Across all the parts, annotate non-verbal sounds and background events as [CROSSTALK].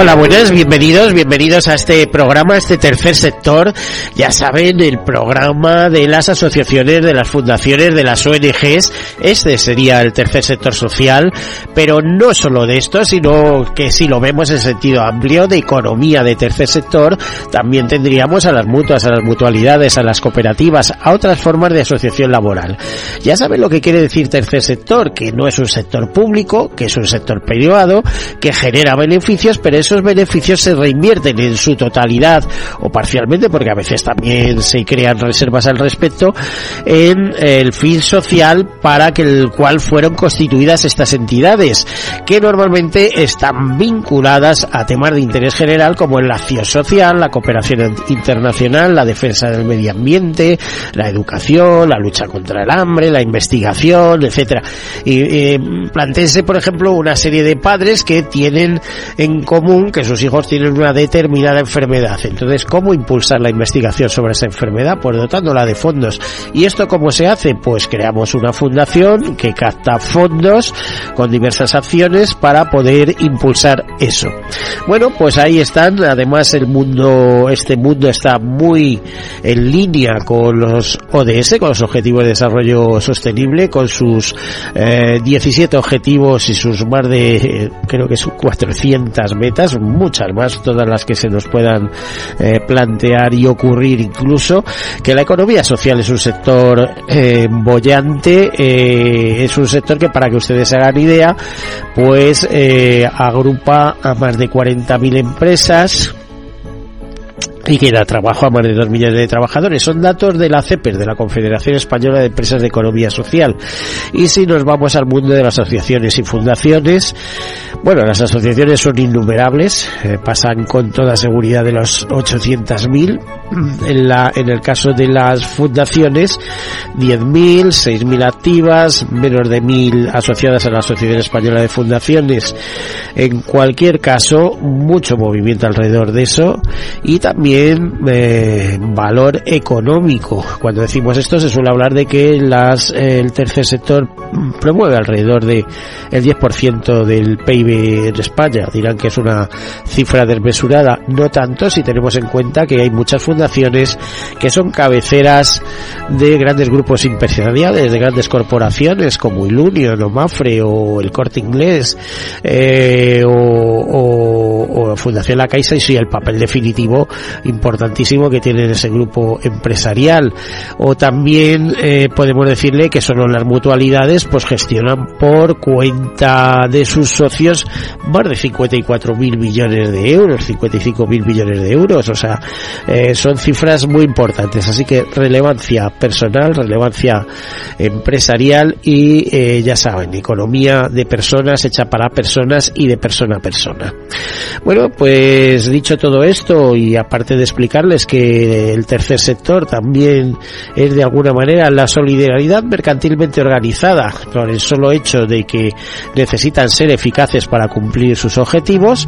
Hola, buenas, bienvenidos, bienvenidos a este programa, este tercer sector. Ya saben, el programa de las asociaciones, de las fundaciones, de las ONGs. Este sería el tercer sector social, pero no solo de esto, sino que si lo vemos en sentido amplio de economía de tercer sector, también tendríamos a las mutuas, a las mutualidades, a las cooperativas, a otras formas de asociación laboral. Ya saben lo que quiere decir tercer sector, que no es un sector público, que es un sector privado, que genera beneficios, pero es esos beneficios se reinvierten en su totalidad o parcialmente, porque a veces también se crean reservas al respecto, en el fin social para que el cual fueron constituidas estas entidades, que normalmente están vinculadas a temas de interés general como la acción social, la cooperación internacional, la defensa del medio ambiente, la educación, la lucha contra el hambre, la investigación, etcétera. Y eh, por ejemplo, una serie de padres que tienen en común que sus hijos tienen una determinada enfermedad. Entonces, ¿cómo impulsar la investigación sobre esa enfermedad? Pues dotándola de fondos. ¿Y esto cómo se hace? Pues creamos una fundación que capta fondos con diversas acciones para poder impulsar eso. Bueno, pues ahí están. Además, el mundo, este mundo está muy en línea con los ODS, con los Objetivos de Desarrollo Sostenible, con sus eh, 17 objetivos y sus más de, eh, creo que son 400 metas muchas más, todas las que se nos puedan eh, plantear y ocurrir incluso, que la economía social es un sector eh, bollante, eh, es un sector que para que ustedes hagan idea, pues eh, agrupa a más de 40.000 empresas, y que da trabajo a más de dos millones de trabajadores. Son datos de la CEPES, de la Confederación Española de Empresas de Economía Social. Y si nos vamos al mundo de las asociaciones y fundaciones, bueno, las asociaciones son innumerables, eh, pasan con toda seguridad de los 800.000. En, la, en el caso de las fundaciones, 10.000, 6.000 activas, menos de 1.000 asociadas a la Asociación Española de Fundaciones. En cualquier caso, mucho movimiento alrededor de eso y también eh, valor económico. Cuando decimos esto se suele hablar de que las, el tercer sector promueve alrededor de el 10% del PIB en España. Dirán que es una cifra desmesurada. No tanto si tenemos en cuenta que hay muchas fundaciones que son cabeceras de grandes grupos empresariales, de grandes corporaciones como Ilunion o Mafre o el Corte Inglés eh, o, o, o, Fundación La Caixa y sí el papel definitivo importantísimo que tiene ese grupo empresarial. O también eh, podemos decirle que solo las mutualidades pues gestionan por cuenta de sus socios más de 54 mil millones de euros, 55 mil millones de euros. O sea, eh, son cifras muy importantes. Así que relevancia personal, relevancia empresarial y eh, ya saben, economía de personas hecha para personas y de persona a persona. Bueno, pues dicho todo esto y aparte de explicarles que el tercer sector también es de alguna manera la solidaridad mercantilmente organizada por el solo hecho de que necesitan ser eficaces para cumplir sus objetivos,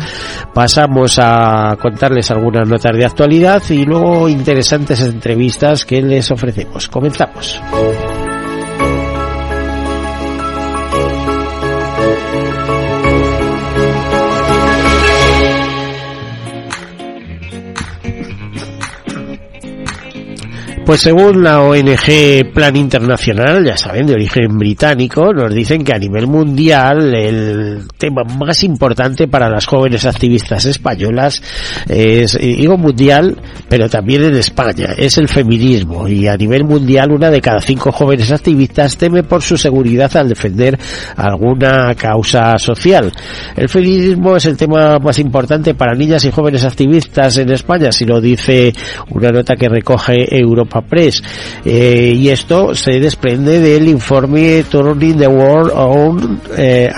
pasamos a contarles algunas notas de actualidad y luego interesantes entrevistas que les ofrecemos. Comenzamos. Pues según la ONG Plan Internacional, ya saben, de origen británico, nos dicen que a nivel mundial el tema más importante para las jóvenes activistas españolas es, digo mundial, pero también en España. Es el feminismo y a nivel mundial una de cada cinco jóvenes activistas teme por su seguridad al defender alguna causa social. El feminismo es el tema más importante para niñas y jóvenes activistas en España, si lo dice una nota que recoge Europa Eh, y esto se desprende del informe Turning the World on eh,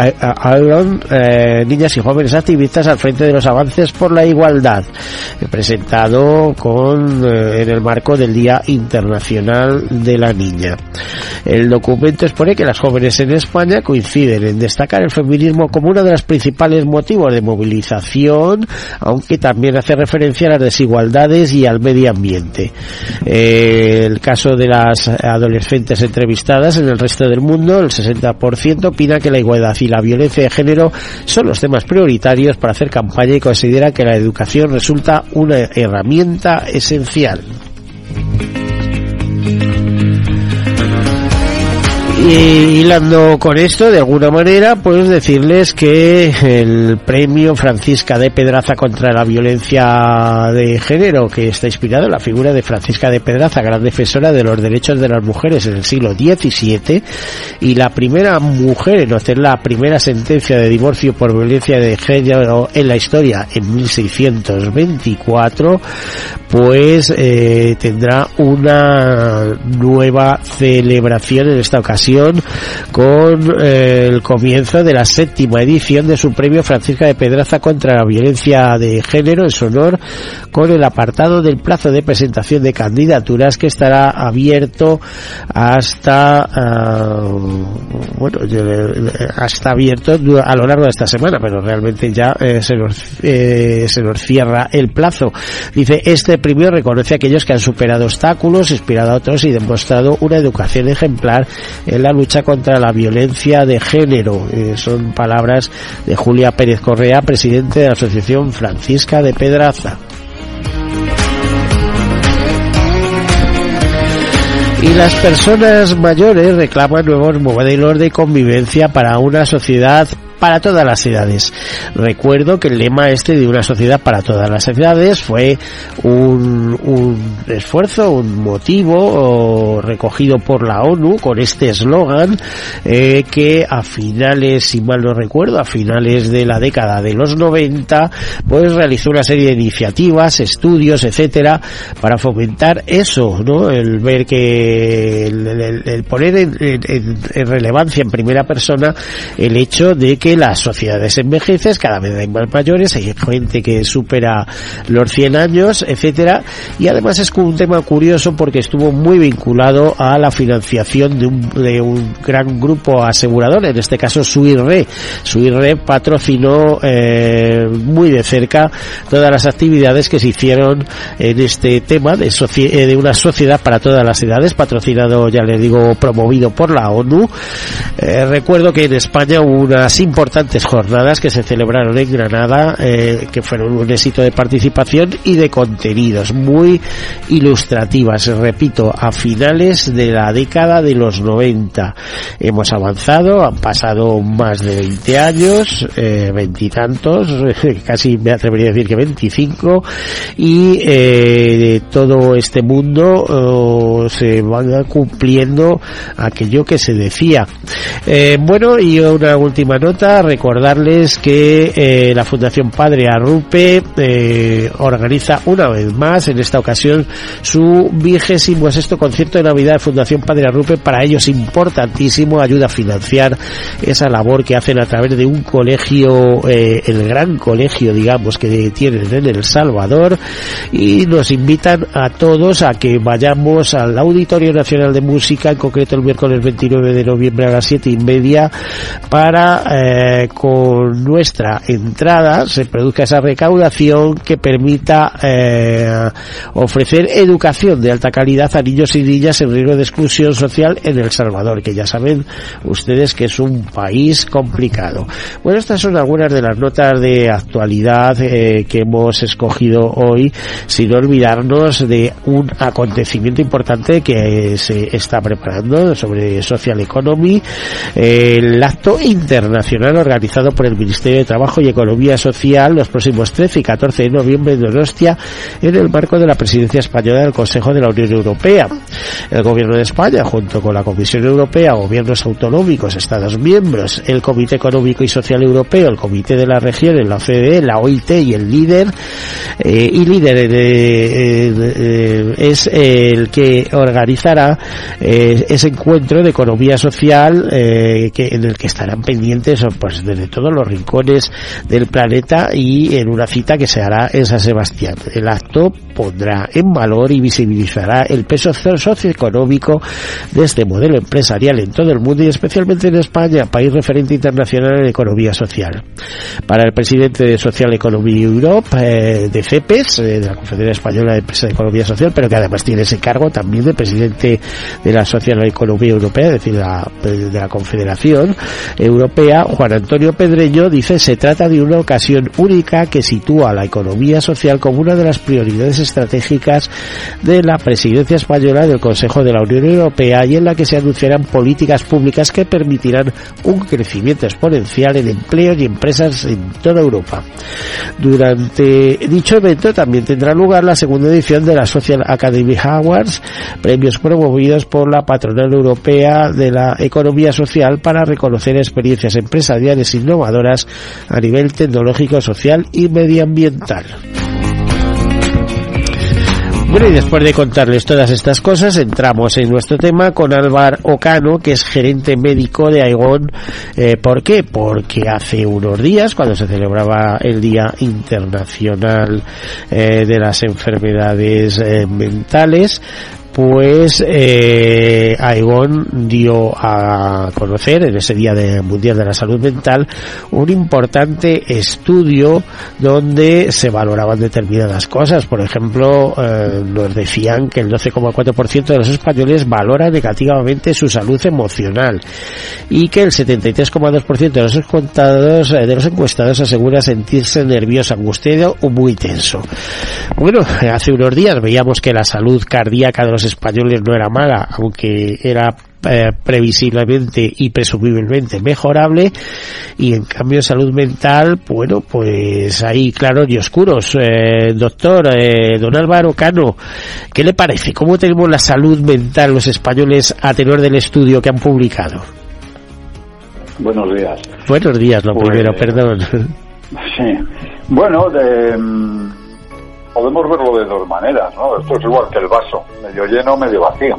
Iron, eh, Niñas y Jóvenes Activistas al frente de los avances por la igualdad, presentado con, en el marco del Día Internacional de la Niña. El documento expone que las jóvenes en España coinciden en destacar el feminismo como uno de los principales motivos de movilización, aunque también hace referencia a las desigualdades y al medio ambiente. Eh, el caso de las adolescentes entrevistadas en el resto del mundo, el 60% opina que la igualdad y la violencia de género son los temas prioritarios para hacer campaña y considera que la educación resulta una herramienta esencial. Y hilando con esto, de alguna manera, pues decirles que el premio Francisca de Pedraza contra la violencia de género, que está inspirado en la figura de Francisca de Pedraza, gran defensora de los derechos de las mujeres en el siglo XVII, y la primera mujer en hacer la primera sentencia de divorcio por violencia de género en la historia en 1624, pues eh, tendrá una nueva celebración en esta ocasión con eh, el comienzo de la séptima edición de su premio Francisca de Pedraza contra la violencia de género en su honor con el apartado del plazo de presentación de candidaturas que estará abierto hasta uh, bueno hasta abierto a lo largo de esta semana pero realmente ya eh, se, nos, eh, se nos cierra el plazo. Dice este premio reconoce a aquellos que han superado obstáculos inspirado a otros y demostrado una educación ejemplar en la lucha contra la violencia de género. Eh, son palabras de Julia Pérez Correa, presidente de la Asociación Francisca de Pedraza. Y las personas mayores reclaman nuevos modelos de convivencia para una sociedad para todas las edades. Recuerdo que el lema este de una sociedad para todas las edades fue un, esfuerzo, un motivo recogido por la ONU con este eslogan eh, que a finales, si mal no recuerdo, a finales de la década de los 90, pues realizó una serie de iniciativas, estudios, etcétera, para fomentar eso, ¿no? El ver que el, poner en relevancia en primera persona el hecho de que las sociedades envejecen, cada vez hay más mayores, hay gente que supera los 100 años, etcétera, y además es un tema curioso porque estuvo muy vinculado a la financiación de un, de un gran grupo asegurador, en este caso Suirre. Suirre patrocinó eh, muy de cerca todas las actividades que se hicieron en este tema de, eh, de una sociedad para todas las edades, patrocinado, ya les digo, promovido por la ONU. Eh, recuerdo que en España hubo unas importantes jornadas que se celebraron en Granada, eh, que fueron un éxito de participación y de contenidos muy ilustrativas, repito, a finales de la década de los 90. Hemos avanzado, han pasado más de 20 años, eh, veintitantos, [LAUGHS] casi me atrevería a decir que 25, y eh, todo este mundo oh, se van cumpliendo aquello que se decía. Eh, bueno, y una última nota, recordarles que eh, la Fundación Padre Arrupe eh, organiza una vez más, en esta ocasión, su vigésimo sexto concierto de Navidad de Fundación Padre Arrupe. Para ellos importantísimo, ayuda a financiar esa labor que hacen a través de un colegio, eh, el gran colegio, digamos, que tienen en El Salvador. Y nos invitan a todos a que vayamos al Auditorio Nacional de Música, en concreto el miércoles 29 de noviembre a las siete y media, para eh, con nuestra entrada se produzca esa recaudación que permita eh, ofrecer educación de alta calidad a niños y niñas en riesgo de exclusión social en El Salvador, que ya saben ustedes que es un país complicado. Bueno, estas son algunas de las notas de actualidad eh, que hemos escogido hoy, sin olvidarnos de un acontecimiento importante que se está preparando sobre Social Economy, el acto internacional internacional organizado por el Ministerio de Trabajo y Economía Social los próximos 13 y 14 de noviembre en Donostia en el marco de la presidencia española del Consejo de la Unión Europea. El Gobierno de España, junto con la Comisión Europea, gobiernos autonómicos, Estados miembros, el Comité Económico y Social Europeo, el Comité de la Región, la OCDE, la OIT y el líder, eh, y líder es el que organizará ese encuentro de economía social que, en el que estarán pendientes pues desde todos los rincones del planeta y en una cita que se hará en San Sebastián. El acto pondrá en valor y visibilizará el peso socioeconómico de este modelo empresarial en todo el mundo y especialmente en España, país referente internacional en economía social. Para el presidente de Social Economy Europe, eh, de CEPES, eh, de la Confederación Española de Empresas de Economía Social, pero que además tiene ese cargo también de presidente de la Social Economía Europea, es decir, de la, de la Confederación Europea, Juan Antonio Pedreño, dice se trata de una ocasión única que sitúa la economía social como una de las prioridades estratégicas de la presidencia española del Consejo de la Unión Europea y en la que se anunciarán políticas públicas que permitirán un crecimiento exponencial en empleo y empresas en toda Europa. Durante dicho evento también tendrá lugar la segunda edición de la Social Academy Awards, premios promovidos por la patronal europea de la economía social para reconocer experiencias empresariales innovadoras a nivel tecnológico, social y medioambiental. Bueno, y después de contarles todas estas cosas, entramos en nuestro tema con Álvaro Ocano, que es gerente médico de Aigón. Eh, ¿Por qué? Porque hace unos días, cuando se celebraba el Día Internacional eh, de las Enfermedades eh, Mentales, pues eh, Aegon dio a conocer en ese Día de Mundial de la Salud Mental un importante estudio donde se valoraban determinadas cosas. Por ejemplo, eh, nos decían que el 12,4% de los españoles valora negativamente su salud emocional y que el 73,2% de los encuestados, eh, de los encuestados asegura sentirse nervioso, angustiado o muy tenso. Bueno, [LAUGHS] hace unos días veíamos que la salud cardíaca de los españoles no era mala, aunque era eh, previsiblemente y presumiblemente mejorable y en cambio salud mental bueno pues ahí claros y oscuros eh, doctor eh, don Álvaro Cano ¿qué le parece? ¿cómo tenemos la salud mental los españoles a tenor del estudio que han publicado? Buenos días buenos días lo Pues, primero perdón Sí, bueno, de, mm, podemos verlo de dos maneras, ¿no? Esto es igual que el vaso, medio lleno, medio vacío.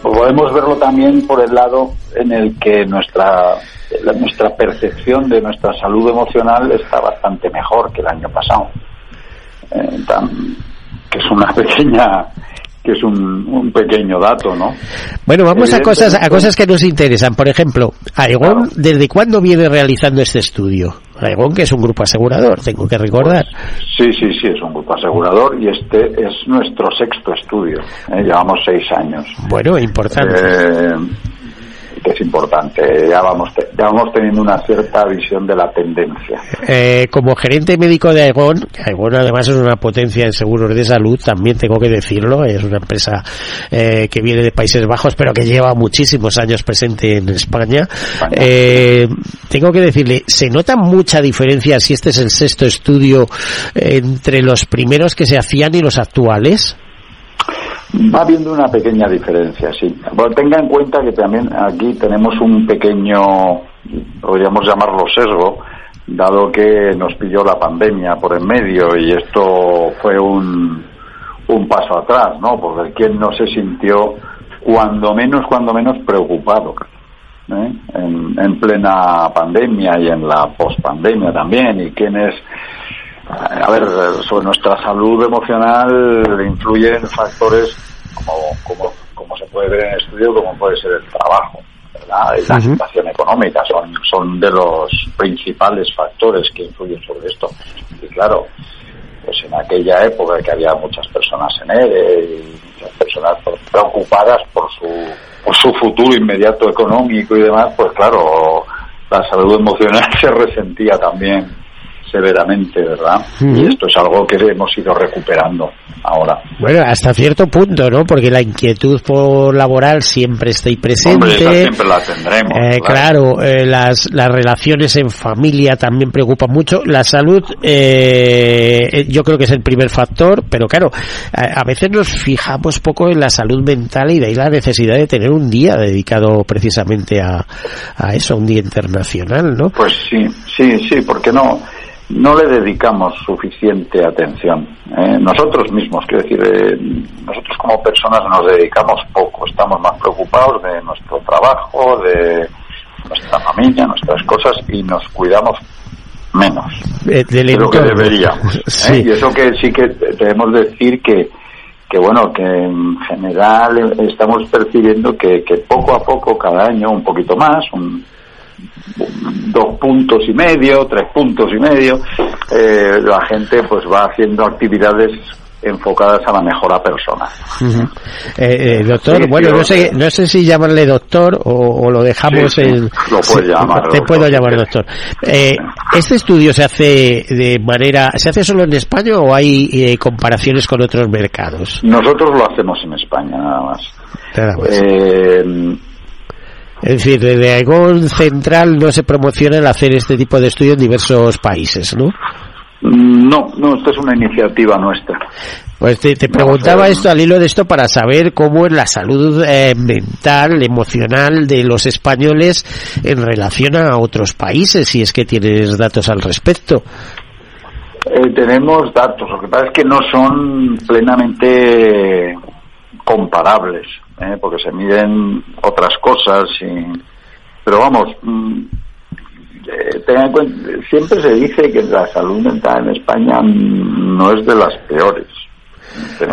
Podemos verlo también por el lado en el que nuestra, nuestra percepción de nuestra salud emocional está bastante mejor que el año pasado. Eh, que es una [LAUGHS] pequeña, que es un, un pequeño dato, ¿no? Bueno, vamos a cosas, a cosas que nos interesan. Por ejemplo, Aegon, Claro. ¿desde cuándo viene realizando este estudio? Aegon, que es un grupo asegurador, tengo que recordar. Sí, sí, sí, es un grupo asegurador y este es nuestro sexto estudio. ¿eh? Llevamos seis años. Bueno, importante. Eh, que es importante. Ya vamos, ya vamos teniendo una cierta visión de la tendencia. Eh, como gerente médico de Aegon, que Aegon además es una potencia en seguros de salud, también tengo que decirlo, es una empresa eh, que viene de Países Bajos, pero que lleva muchísimos años presente en España. Eh, tengo que decirle, ¿se nota mucha diferencia si este es el sexto estudio entre los primeros que se hacían y los actuales? Va habiendo una pequeña diferencia, sí. Bueno, tenga en cuenta que también aquí tenemos un pequeño, podríamos llamarlo sesgo, dado que nos pilló la pandemia por en medio y esto fue un, un paso atrás, ¿no? Porque quien no se sintió cuando menos, cuando menos preocupado. ¿eh? En, en plena pandemia y en la pospandemia también, y quienes a ver, sobre nuestra salud emocional influyen factores como, como, como se puede ver en el estudio, como puede ser el trabajo, ¿verdad? Y la situación económica son, son de los principales factores que influyen sobre esto. Y claro, pues en aquella época que había muchas personas en ERE y muchas personas preocupadas por su, por su futuro inmediato económico y demás, pues claro, la salud emocional [LAUGHS] se resentía también severamente, ¿verdad? Y esto es algo que hemos ido recuperando ahora. Bueno, hasta cierto punto, ¿no? Porque la inquietud por laboral siempre está ahí presente. siempre la tendremos. Eh, claro, eh, las, las relaciones en familia también preocupan mucho. La salud, eh, yo creo que es el primer factor, pero claro, a, veces nos fijamos poco en la salud mental y de ahí la necesidad de tener un día dedicado precisamente a, a eso, un día internacional, ¿no? Pues sí, sí, sí, porque no no le dedicamos suficiente atención. ¿eh? Nosotros mismos, quiero decir, eh, nosotros como personas nos dedicamos poco, estamos más preocupados de nuestro trabajo, de nuestra familia, nuestras cosas y nos cuidamos menos de, lo que deberíamos. ¿eh? [LAUGHS] Y eso que sí que debemos decir que, que bueno, que en general estamos percibiendo que, que poco a poco, cada año, un poquito más, un dos puntos y medio, tres puntos y medio, eh, la gente pues va haciendo actividades enfocadas a la mejora personal. Eh, eh, doctor, bueno, no sé, no sé si llamarle doctor o, lo dejamos en... Lo puedes llamar. Te puedo llamar doctor. ¿Este estudio se hace de manera... ¿Se hace solo en España o hay comparaciones con otros mercados? Nosotros lo hacemos en España, nada más. Nada más. Es decir, desde algún central no se promociona el hacer este tipo de estudio en diversos países, ¿no? Mm, no, no, esto es una iniciativa nuestra. Pues te, preguntaba esto al hilo de esto para saber cómo es la salud eh, mental, emocional de los españoles en relación a otros países, si es que tienes datos al respecto. Eh, tenemos datos, lo que pasa es que no son plenamente comparables. ¿Eh? porque se miden otras cosas y pero vamos mm, eh, en cuenta, siempre se dice que la salud mental en España no es de las peores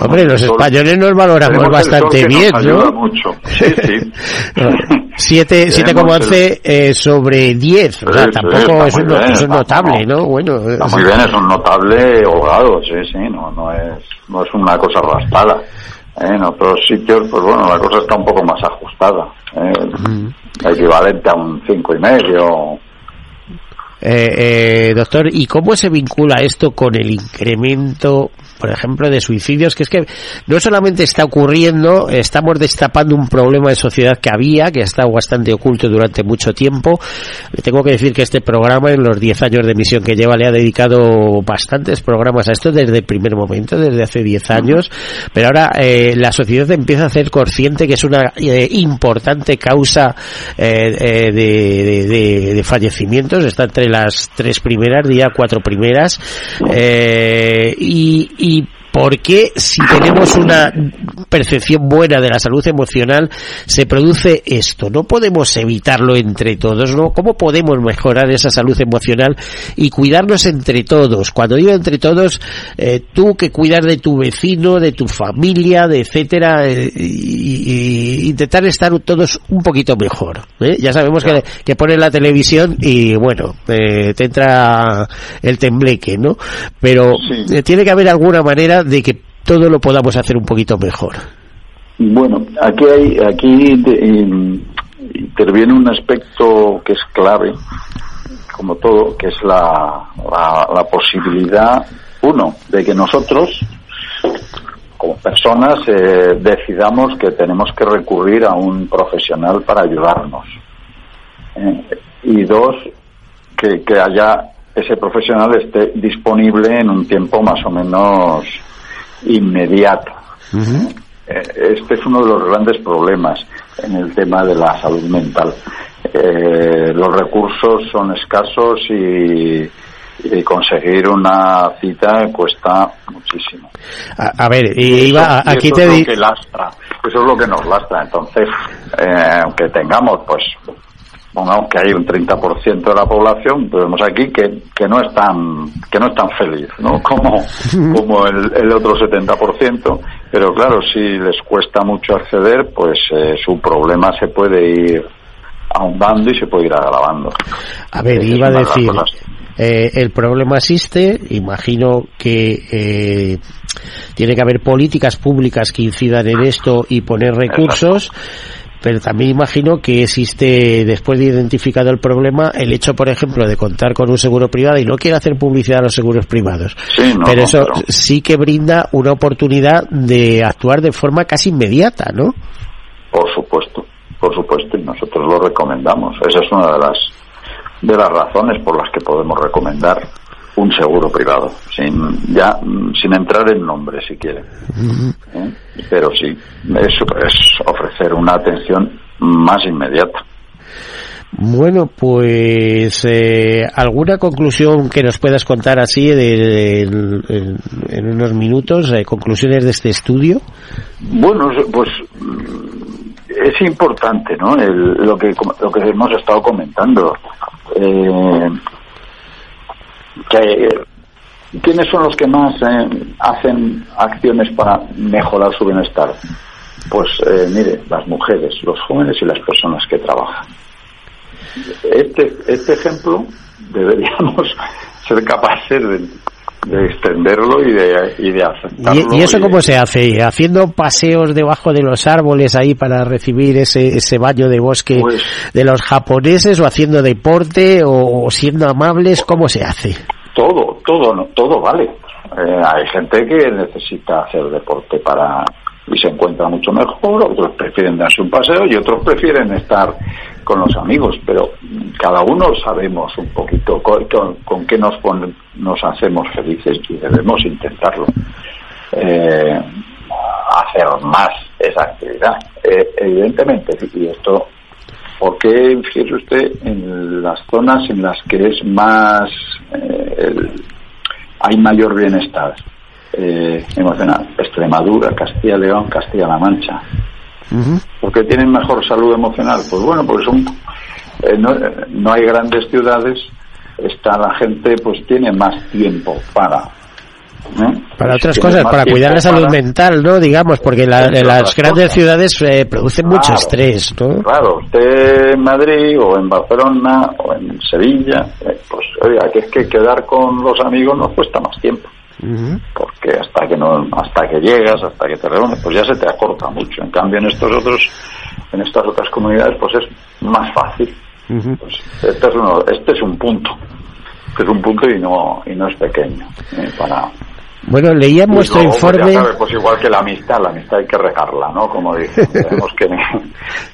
Hombre, los españoles nos valoramos bastante bien, ¿no? Mucho. Sí, sí. [LAUGHS] 7,11 eh, sobre 10, o sea, tampoco es, un, notable, ¿no? Bueno, está muy bien, es un notable holgado, sí, sí, no, no, es, no es una cosa raspada. En otros sitios, pues bueno, la cosa está un poco más ajustada. ¿eh? Equivalente a un cinco y medio. Eh, eh, doctor, ¿y cómo se vincula esto con el incremento por ejemplo, de suicidios, que es que no solamente está ocurriendo, estamos destapando un problema de sociedad que había, que ha estado bastante oculto durante mucho tiempo. Le tengo que decir que este programa, en los 10 años de emisión que lleva, le ha dedicado bastantes programas a esto desde el primer momento, desde hace 10 años, pero ahora eh, la sociedad empieza a ser consciente que es una eh, importante causa eh, de, de, fallecimientos, está entre las tres primeras, día cuatro primeras, y ¿Por qué si tenemos una percepción buena de la salud emocional se produce esto? No podemos evitarlo entre todos, ¿no? ¿Cómo podemos mejorar esa salud emocional y cuidarnos entre todos? Cuando digo entre todos, eh, tú que cuidar de tu vecino, de tu familia, de etcétera, eh, y, intentar estar todos un poquito mejor. ¿eh? Ya sabemos que, que pones la televisión y bueno, te entra el tembleque, ¿no? Pero tiene que haber alguna manera de que todo lo podamos hacer un poquito mejor. Bueno, aquí hay, aquí interviene un aspecto que es clave, como todo, que es la, la, posibilidad, uno, de que nosotros, como personas, eh, decidamos que tenemos que recurrir a un profesional para ayudarnos. Eh, y dos, que, que haya ese profesional esté disponible en un tiempo más o menos inmediato. Eh, este es uno de los grandes problemas en el tema de la salud mental. Eh, los recursos son escasos y, conseguir una cita cuesta muchísimo. A, ver, iba, aquí te eso es lo que lastra, eso es lo que nos lastra. Entonces, eh, aunque tengamos pues pongamos que hay un 30% de la población, vemos aquí que, que no es tan que no es tan feliz, ¿no? [LAUGHS] Como, como el, el otro 70%, pero claro, si les cuesta mucho acceder, pues eh, su problema se puede ir ahondando y se puede ir agravando. A ver, iba a decir, eh, el problema existe, imagino que eh, tiene que haber políticas públicas que incidan en esto y poner recursos pero también imagino que existe, después de identificado el problema, el hecho, por ejemplo, de contar con un seguro privado y no quiero hacer publicidad a los seguros privados. pero eso sí que brinda una oportunidad de actuar de forma casi inmediata, ¿no? Por supuesto, por supuesto, y nosotros lo recomendamos. Esa es una de las de las razones por las que podemos recomendar un seguro privado, sin ya sin entrar en nombre si quieren. ¿Eh? Pero sí, es, es ofrecer una atención más inmediata. Bueno, pues eh, alguna conclusión que nos puedas contar así de, en, unos minutos, eh, conclusiones de este estudio. Bueno, pues es importante, ¿no? lo que lo que hemos estado comentando. Eh, que, ¿Quiénes son los que más eh, hacen acciones para mejorar su bienestar? Pues eh, mire, las mujeres, los jóvenes y las personas que trabajan. Este, este ejemplo deberíamos [LAUGHS] ser capaces de, de extenderlo y de, y de aceptarlo. ¿Y, eso cómo se hace? ¿Haciendo paseos debajo de los árboles ahí para recibir ese, ese baño de bosque pues de los japoneses o haciendo deporte o, siendo amables? ¿Cómo se hace? Todo, todo, todo vale. Eh, hay gente que necesita hacer deporte para y se encuentra mucho mejor, otros prefieren darse un paseo y otros prefieren estar con los amigos, pero cada uno sabemos un poquito con, qué nos, nos hacemos felices y debemos intentarlo. Eh, hacer más esa actividad. Eh, evidentemente, y esto, ¿por qué fíjese usted en las zonas en las que es más, eh, hay mayor bienestar emocional? Extremadura, Castilla-León, Castilla-La Mancha. ¿Por qué tienen mejor salud emocional? Pues bueno, porque son, eh, no, hay grandes ciudades, está la gente pues tiene más tiempo para Para otras cosas, para cuidar la salud mental, ¿no? Digamos, porque la, las grandes ciudades eh, producen mucho estrés, ¿no? Claro, usted en Madrid o en Barcelona o en Sevilla, eh, pues oiga, que es que quedar con los amigos nos cuesta más tiempo porque hasta que no hasta que llegas hasta que te reúnes pues ya se te acorta mucho en cambio en estos otros en estas otras comunidades pues es más fácil pues este es uno este es un punto este es un punto y no y no es pequeño ¿eh? para bueno, leía vuestro informe. pues igual que la amistad, la amistad hay que regarla, ¿no? Como dicen, [LAUGHS] tenemos que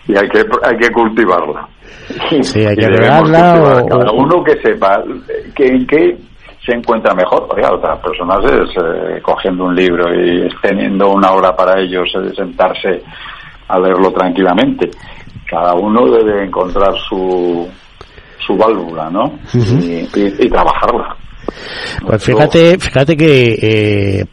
y hay que hay que cultivarla. Sí, hay que regarla. Cada uno que sepa que en qué se encuentra mejor. Oiga, otras personas es eh, cogiendo un libro y teniendo una hora para ellos de sentarse a leerlo tranquilamente. Cada uno debe encontrar su, su válvula, ¿no? y, trabajarla. Pues fíjate, fíjate que eh,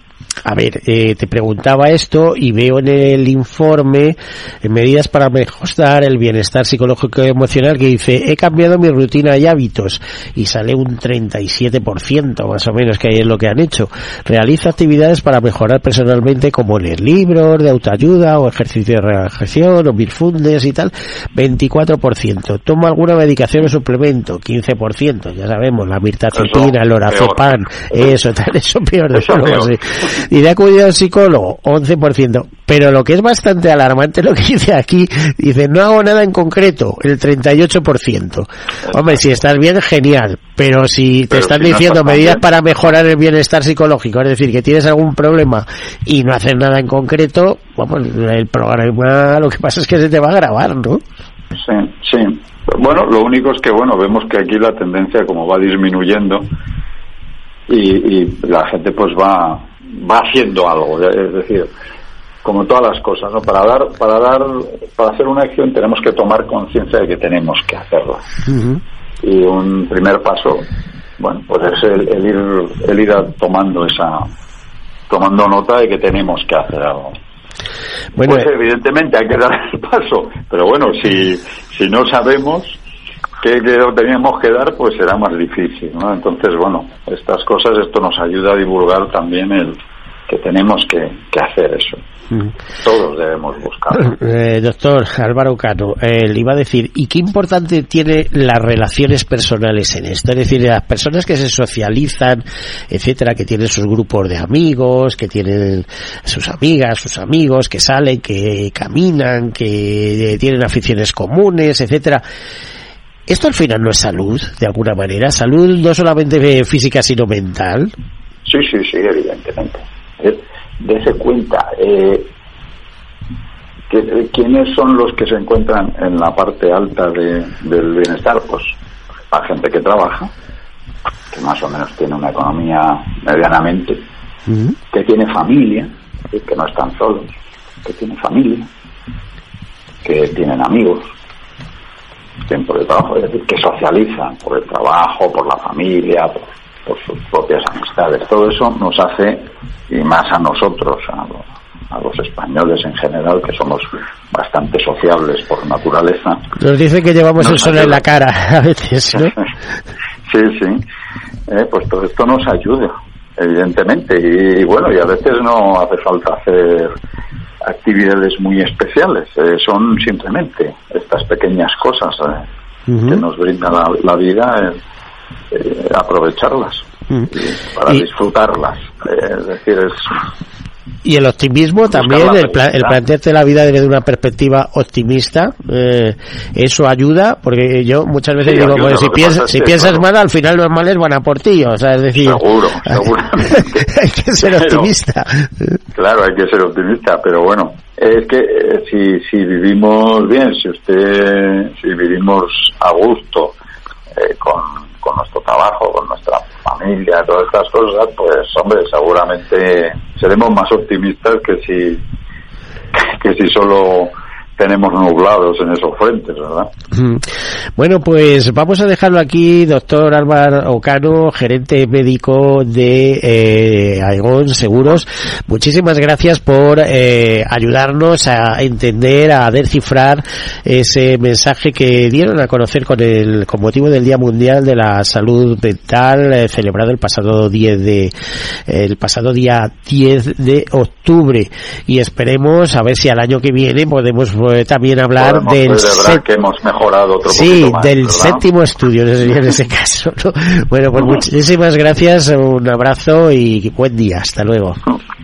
a ver, eh, te preguntaba esto y veo en el informe medidas para mejorar el bienestar psicológico y emocional que dice, he cambiado mi rutina y hábitos y sale un 37% más o menos que ahí es lo que han hecho. Realiza actividades para mejorar personalmente como leer libros de autoayuda o ejercicio de relajación o mindfulness y tal, 24%. Toma alguna medicación o suplemento, 15%. Ya sabemos, la mirtazepina, el lorazepam, eso, tal, eso peor de eso, de acudir al psicólogo, 11%. Pero lo que es bastante alarmante lo que dice aquí, dice, no hago nada en concreto, el 38%. Hombre, si estás bien, genial. Pero si te están diciendo medidas para mejorar el bienestar psicológico, es decir, que tienes algún problema y no haces nada en concreto, bueno, el programa lo que pasa es que se te va a grabar, ¿no? Sí, sí. Bueno, lo único es que, bueno, vemos que aquí la tendencia como va disminuyendo y, y la gente pues va va haciendo algo, es decir, como todas las cosas, ¿no? Para dar, para dar, para hacer una acción tenemos que tomar conciencia de que tenemos que hacerla. Y un primer paso, bueno, pues es el, ir, el ir tomando esa, tomando nota de que tenemos que hacer algo. Bueno, pues evidentemente hay que dar el paso, pero bueno, si, si no sabemos, que, lo teníamos que dar, pues será más difícil, ¿no? Entonces, bueno, estas cosas, esto nos ayuda a divulgar también el, que tenemos que, hacer eso. Mm. Todos debemos buscarlo. [LAUGHS] Eh, doctor Álvaro Cano, eh, le iba a decir, ¿y qué importante tiene las relaciones personales en esto? Es decir, las personas que se socializan, etcétera, que tienen sus grupos de amigos, que tienen sus amigas, sus amigos, que salen, que caminan, que tienen aficiones comunes, etcétera. ¿Esto al final no es salud, de alguna manera? ¿Salud no solamente física, sino mental? Sí, sí, sí, evidentemente. Dese cuenta, eh, que, ¿quiénes son los que se encuentran en la parte alta de, del bienestar? Pues la gente que trabaja, que más o menos tiene una economía medianamente, que tiene familia, que no están solos, que tiene familia, que tienen amigos, por el trabajo, es decir, que socializan por el trabajo, por la familia, por, sus propias amistades. Todo eso nos hace, y más a nosotros, a, los españoles en general, que somos bastante sociables por naturaleza. Nos dice que llevamos el sol en la cara a veces, ¿no? [LAUGHS] sí, sí. Eh, pues todo esto nos ayuda, evidentemente. Y, bueno, y a veces no hace falta hacer actividades muy especiales, eh, son simplemente estas pequeñas cosas eh, que nos brinda la, vida, eh, aprovecharlas para disfrutarlas. es decir, es y el optimismo también, el, el, plantearte la vida desde una perspectiva optimista, eh, eso ayuda, porque yo muchas veces digo, si, piensas, si piensas mal, al final los males van a por ti, o sea, es decir... Seguro, [LAUGHS] seguramente. hay que ser optimista. Claro, hay que ser optimista, pero bueno, es que eh, si, si vivimos bien, si usted, si vivimos a gusto, eh, con, con nuestro trabajo, con nuestra familia, todas estas cosas, pues hombre, seguramente seremos más optimistas que si [LAUGHS] que si solo tenemos nublados en esos frentes, ¿verdad? Bueno, pues vamos a dejarlo aquí, doctor Álvaro Ocano, gerente médico de eh, Seguros. Muchísimas gracias por eh, ayudarnos a entender, a descifrar ese mensaje que dieron a conocer con el con motivo del Día Mundial de la Salud Mental eh, celebrado el pasado 10 de el pasado día 10 de octubre y esperemos a ver si al año que viene podemos también hablar del que hemos mejorado otro sí del séptimo estudio en ese [LAUGHS] caso bueno pues muchísimas gracias un abrazo y buen día hasta luego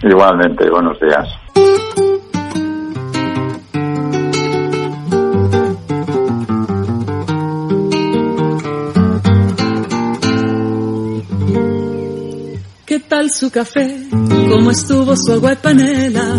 igualmente buenos días ¿Qué tal su café? ¿Cómo estuvo su agua y panela?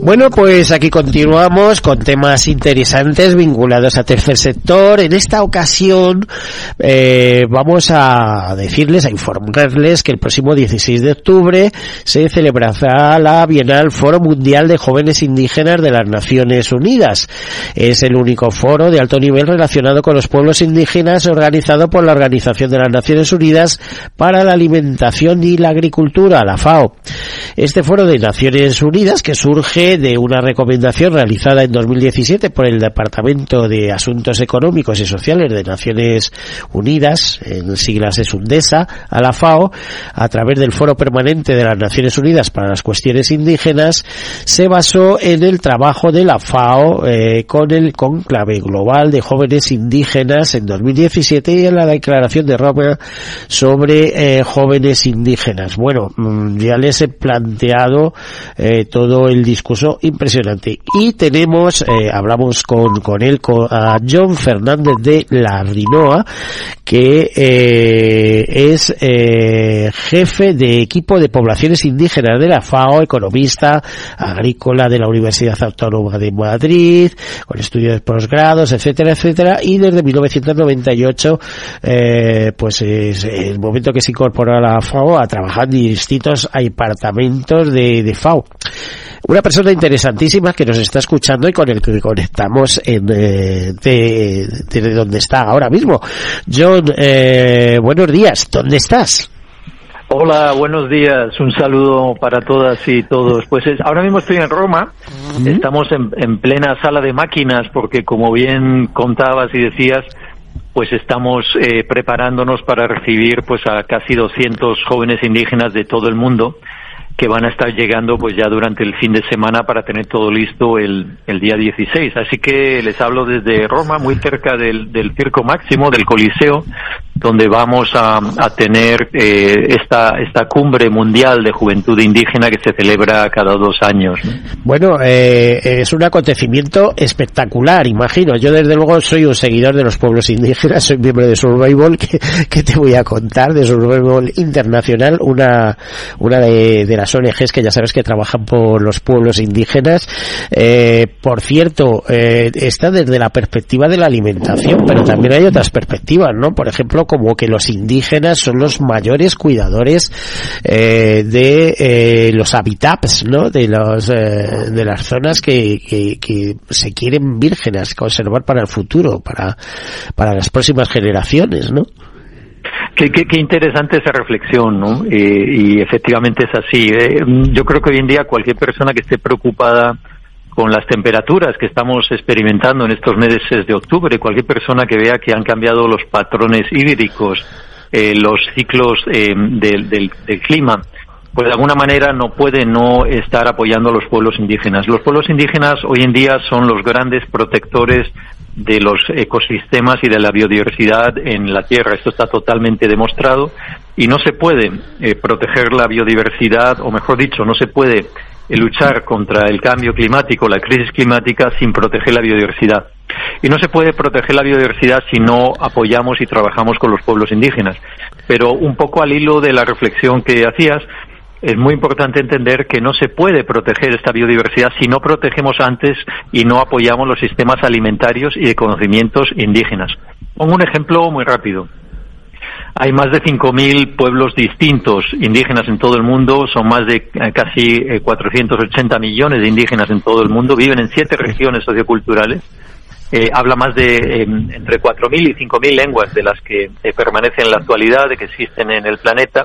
Bueno, pues aquí continuamos con temas interesantes vinculados a tercer sector. En esta ocasión eh, vamos a decirles, a informarles que el próximo 16 de octubre se celebrará la Bienal Foro Mundial de Jóvenes Indígenas de las Naciones Unidas. Es el único foro de alto nivel relacionado con los pueblos indígenas organizado por la Organización de las Naciones Unidas para la Alimentación y la Agricultura, la FAO. Este foro de Naciones Unidas que surge de una recomendación realizada en 2017 por el Departamento de Asuntos Económicos y Sociales de Naciones Unidas, en siglas es UNDESA, a la FAO, a través del Foro Permanente de las Naciones Unidas para las Cuestiones Indígenas, se basó en el trabajo de la FAO eh, con el conclave global de jóvenes indígenas en 2017 y en la declaración de Roma sobre eh, jóvenes indígenas. Bueno, mm, ya les he planteado eh, todo el discurso impresionante. Y tenemos, eh, hablamos con, con él, con, a John Fernández de La Rinoa, que eh, es eh, jefe de equipo de poblaciones indígenas de la FAO, economista agrícola de la Universidad Autónoma de Madrid, con estudios de posgrados, etcétera, etcétera, y desde 1998, eh, pues es el momento que se incorporó a la FAO a trabajar en distintos departamentos de, de FAO. Una persona interesantísima que nos está escuchando y con el que conectamos en, eh, de, de, donde está ahora mismo. John, eh, buenos días, ¿dónde estás? Hola, buenos días. Un saludo para todas y todos. Pues es, ahora mismo estoy en Roma. Uh -huh. Estamos en, en, plena sala de máquinas porque, como bien contabas y decías, pues estamos eh, preparándonos para recibir pues a casi 200 jóvenes indígenas de todo el mundo que van a estar llegando pues ya durante el fin de semana para tener todo listo el, el día 16. Así que les hablo desde Roma, muy cerca del, del Circo Máximo, del Coliseo, donde vamos a, tener eh, esta, esta cumbre mundial de juventud indígena que se celebra cada dos años. ¿no? Bueno, eh, es un acontecimiento espectacular, imagino. Yo desde luego soy un seguidor de los pueblos indígenas, soy miembro de Survival, que, que te voy a contar, de Survival Internacional, una, una de, de las ONGs que ya sabes que trabajan por los pueblos indígenas. Eh, por cierto, eh, está desde la perspectiva de la alimentación, pero también hay otras perspectivas, ¿no? Por ejemplo, como que los indígenas son los mayores cuidadores eh, de eh, los habitats, ¿no? De los eh, de las zonas que, que, se quieren vírgenes conservar para el futuro, para para las próximas generaciones, ¿no? Qué, qué, qué, interesante esa reflexión, ¿no? Eh, y efectivamente es así. Eh, yo creo que hoy en día cualquier persona que esté preocupada con las temperaturas que estamos experimentando en estos meses de octubre, cualquier persona que vea que han cambiado los patrones hídricos, eh, los ciclos eh, del, clima, pues de alguna manera no puede no estar apoyando a los pueblos indígenas. Los pueblos indígenas hoy en día son los grandes protectores de los ecosistemas y de la biodiversidad en la Tierra. Esto está totalmente demostrado y no se puede eh, proteger la biodiversidad, o mejor dicho, no se puede luchar contra el cambio climático, la crisis climática, sin proteger la biodiversidad. Y no se puede proteger la biodiversidad si no apoyamos y trabajamos con los pueblos indígenas. Pero un poco al hilo de la reflexión que hacías, es muy importante entender que no se puede proteger esta biodiversidad si no protegemos antes y no apoyamos los sistemas alimentarios y de conocimientos indígenas. Pongo un ejemplo muy rápido. Hay más de 5.000 pueblos distintos indígenas en todo el mundo, son más de casi 480 millones de indígenas en todo el mundo, viven en siete regiones socioculturales, eh, habla más de eh, entre 4.000 y 5.000 lenguas de las que eh, permanecen en la actualidad, de que existen en el planeta,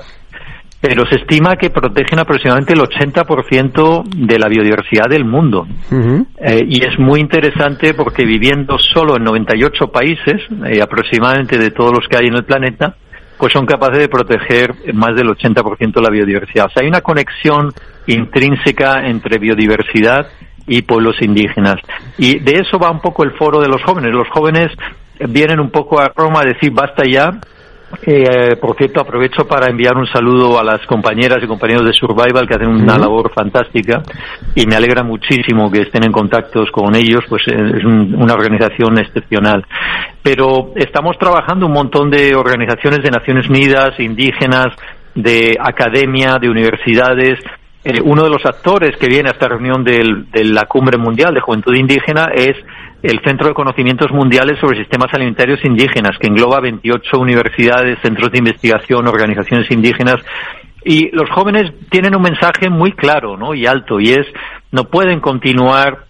pero se estima que protegen aproximadamente el 80% de la biodiversidad del mundo. Uh -huh. eh, y es muy interesante porque viviendo solo en 98 países, eh, aproximadamente de todos los que hay en el planeta, pues son capaces de proteger más del 80% de la biodiversidad. O sea, hay una conexión intrínseca entre biodiversidad y pueblos indígenas. Y de eso va un poco el foro de los jóvenes. Los jóvenes vienen un poco a Roma a decir basta ya, Eh, por cierto, aprovecho para enviar un saludo a las compañeras y compañeros de Survival que hacen una labor fantástica y me alegra muchísimo que estén en contactos con ellos, pues eh, es una organización excepcional. Pero estamos trabajando un montón de organizaciones de Naciones Unidas, indígenas, de academia, de universidades, eh, uno de los actores que viene a esta reunión de la Cumbre Mundial de Juventud Indígena es el Centro de Conocimientos Mundiales sobre Sistemas Alimentarios Indígenas, que engloba 28 universidades, centros de investigación, organizaciones indígenas. Y los jóvenes tienen un mensaje muy claro ¿no? y alto, y es no pueden continuar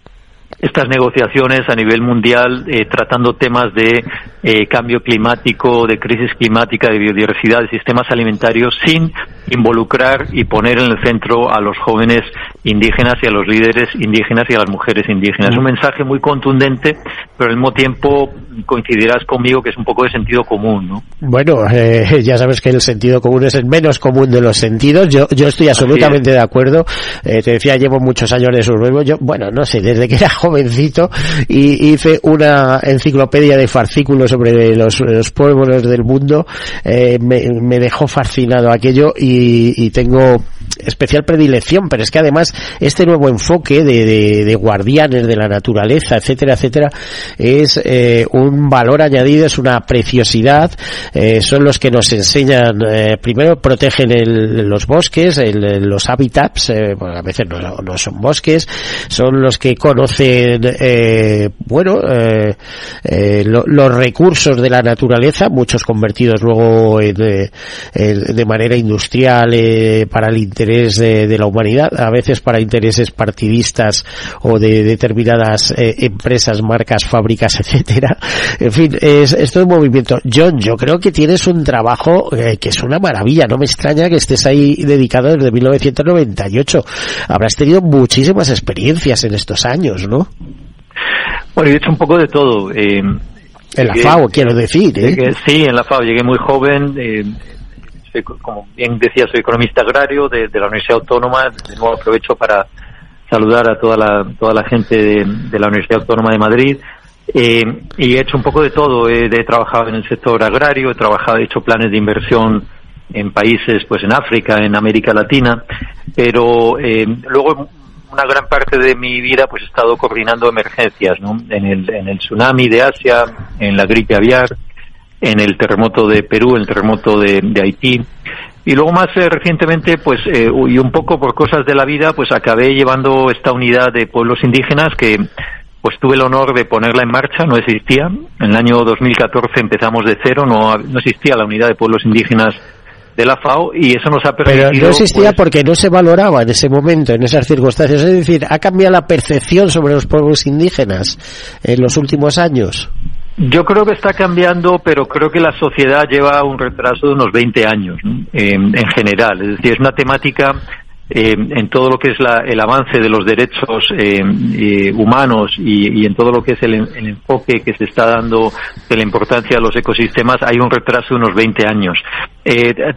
estas negociaciones a nivel mundial eh, tratando temas de eh, cambio climático, de crisis climática, de biodiversidad, de sistemas alimentarios, sin involucrar y poner en el centro a los jóvenes indígenas y a los líderes indígenas y a las mujeres indígenas. Es un mensaje muy contundente, pero al mismo tiempo coincidirás conmigo que es un poco de sentido común, ¿no? Bueno, eh, ya sabes que el sentido común es el menos común de los sentidos. Yo, yo estoy absolutamente de acuerdo. te decía, llevo muchos años en Survival. Yo, bueno, no sé, desde que era [LAUGHS] jovencito y hice una enciclopedia de farcículos sobre los, pueblos del mundo, eh, me, dejó fascinado aquello y, tengo especial predilección, pero es que además este nuevo enfoque de, guardianes de la naturaleza, etcétera, etcétera, es eh, un valor añadido, es una preciosidad, eh, son los que nos enseñan, primero protegen los bosques, los hábitats, a veces no, no, son bosques, son los que conocen, bueno, los recursos de la naturaleza, muchos convertidos luego en, eh, de manera industrial eh, para el interés de, la humanidad, a veces para intereses partidistas o de determinadas eh, empresas, marcas, fábricas, [LAUGHS] etcétera. En fin, es, esto es movimiento. John, yo creo que tienes un trabajo que es una maravilla. No me extraña que estés ahí dedicado desde 1998. Habrás tenido muchísimas experiencias en estos años, ¿no? Bueno, he hecho un poco de todo. Eh, en la FAO, quiero decir. ¿eh? sí, en la FAO llegué muy joven. Eh, como bien decía, soy economista agrario de, la Universidad Autónoma. De nuevo aprovecho para saludar a toda la, toda la gente de, la Universidad Autónoma de Madrid. Eh, y he hecho un poco de todo. He, trabajado en el sector agrario, he trabajado, he hecho planes de inversión en países, pues en África, en América Latina. Pero eh, luego una gran parte de mi vida pues he estado coordinando emergencias, ¿no? En el, en el tsunami de Asia, en la gripe aviar, en el terremoto de Perú, el terremoto de, Haití. Y luego más eh, recientemente, pues, eh, y un poco por cosas de la vida, pues acabé llevando esta unidad de pueblos indígenas que, pues tuve el honor de ponerla en marcha, no existía. En el año 2014 empezamos de cero, no, no existía la unidad de pueblos indígenas de la FAO y eso nos ha permitido... Pero no existía pues, porque no se valoraba en ese momento, en esas circunstancias. Es decir, ¿ha cambiado la percepción sobre los pueblos indígenas en los últimos años? Yo creo que está cambiando, pero creo que la sociedad lleva un retraso de unos 20 años en general. Es decir, es una temática eh, en todo lo que es el avance de los derechos eh, eh, humanos y, en todo lo que es el, enfoque que se está dando de la importancia de los ecosistemas, hay un retraso de unos 20 años.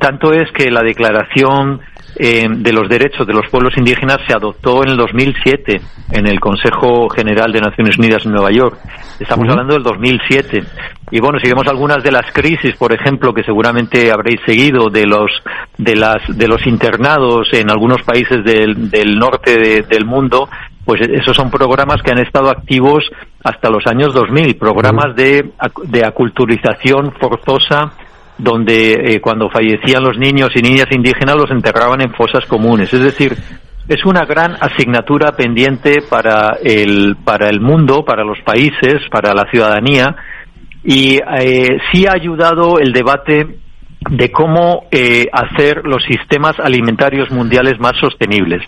tanto es que la Declaración de los Derechos de los Pueblos Indígenas se adoptó en el 2007 en el Consejo General de Naciones Unidas en Nueva York. Estamos hablando del 2007. Y bueno, si vemos algunas de las crisis, por ejemplo, que seguramente habréis seguido de los de las de los internados en algunos países del, norte del mundo, pues esos son programas que han estado activos hasta los años 2000, programas de, de aculturización forzosa donde eh, cuando fallecían los niños y niñas indígenas los enterraban en fosas comunes. Es decir, es una gran asignatura pendiente para el, para el mundo, para los países, para la ciudadanía, y eh, sí ha ayudado el debate de cómo eh, hacer los sistemas alimentarios mundiales más sostenibles.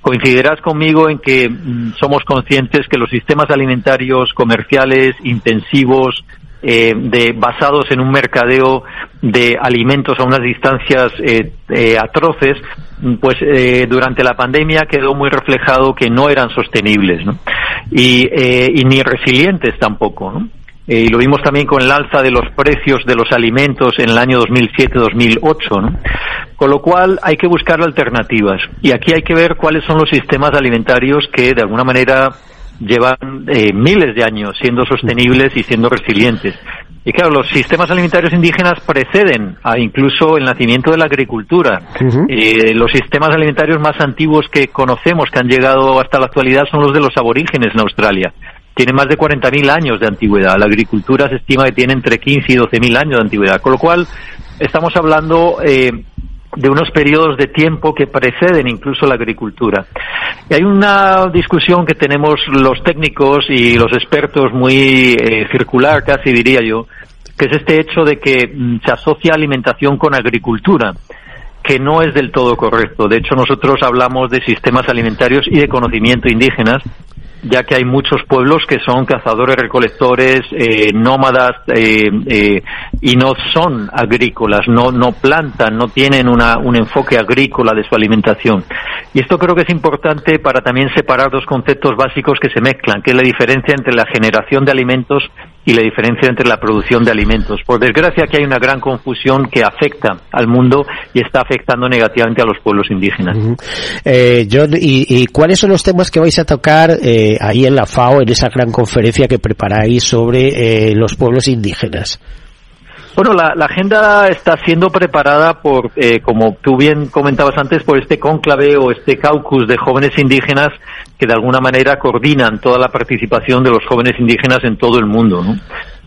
Coincidirás conmigo en que mm, somos conscientes que los sistemas alimentarios comerciales intensivos, eh, de, basados en un mercadeo de alimentos a unas distancias eh, eh, atroces, pues durante la pandemia quedó muy reflejado que no eran sostenibles y, y ni resilientes tampoco. ¿no? Y lo vimos también con el alza de los precios de los alimentos en el año 2007-2008. ¿no? Con lo cual hay que buscar alternativas y aquí hay que ver cuáles son los sistemas alimentarios que de alguna manera llevan eh, miles de años siendo sostenibles y siendo resilientes. Y claro, los sistemas alimentarios indígenas preceden a incluso el nacimiento de la agricultura. Eh, los sistemas alimentarios más antiguos que conocemos, que han llegado hasta la actualidad, son los de los aborígenes en Australia. Tienen más de 40.000 años de antigüedad. La agricultura se estima que tiene entre 15 y 12.000 años de antigüedad. Con lo cual, estamos hablando eh, de unos periodos de tiempo que preceden incluso la agricultura. Y hay una discusión que tenemos los técnicos y los expertos muy eh, circular, casi diría yo, que es este hecho de que mm, se asocia alimentación con agricultura que no es del todo correcto. De hecho, nosotros hablamos de sistemas alimentarios y de conocimiento indígenas ya que hay muchos pueblos que son cazadores, recolectores, eh, nómadas eh, eh, y no son agrícolas, no, no plantan, no tienen una, un enfoque agrícola de su alimentación. Y esto creo que es importante para también separar dos conceptos básicos que se mezclan, que es la diferencia entre la generación de alimentos y la diferencia entre la producción de alimentos. Por desgracia, aquí hay una gran confusión que afecta al mundo y está afectando negativamente a los pueblos indígenas. eh, John, ¿y, ¿y, cuáles son los temas que vais a tocar eh, ahí en la FAO, en esa gran conferencia que preparáis sobre eh, los pueblos indígenas? Bueno, la, agenda está siendo preparada por, eh, como tú bien comentabas antes, por este cónclave o este caucus de jóvenes indígenas que de alguna manera coordinan toda la participación de los jóvenes indígenas en todo el mundo. ¿no?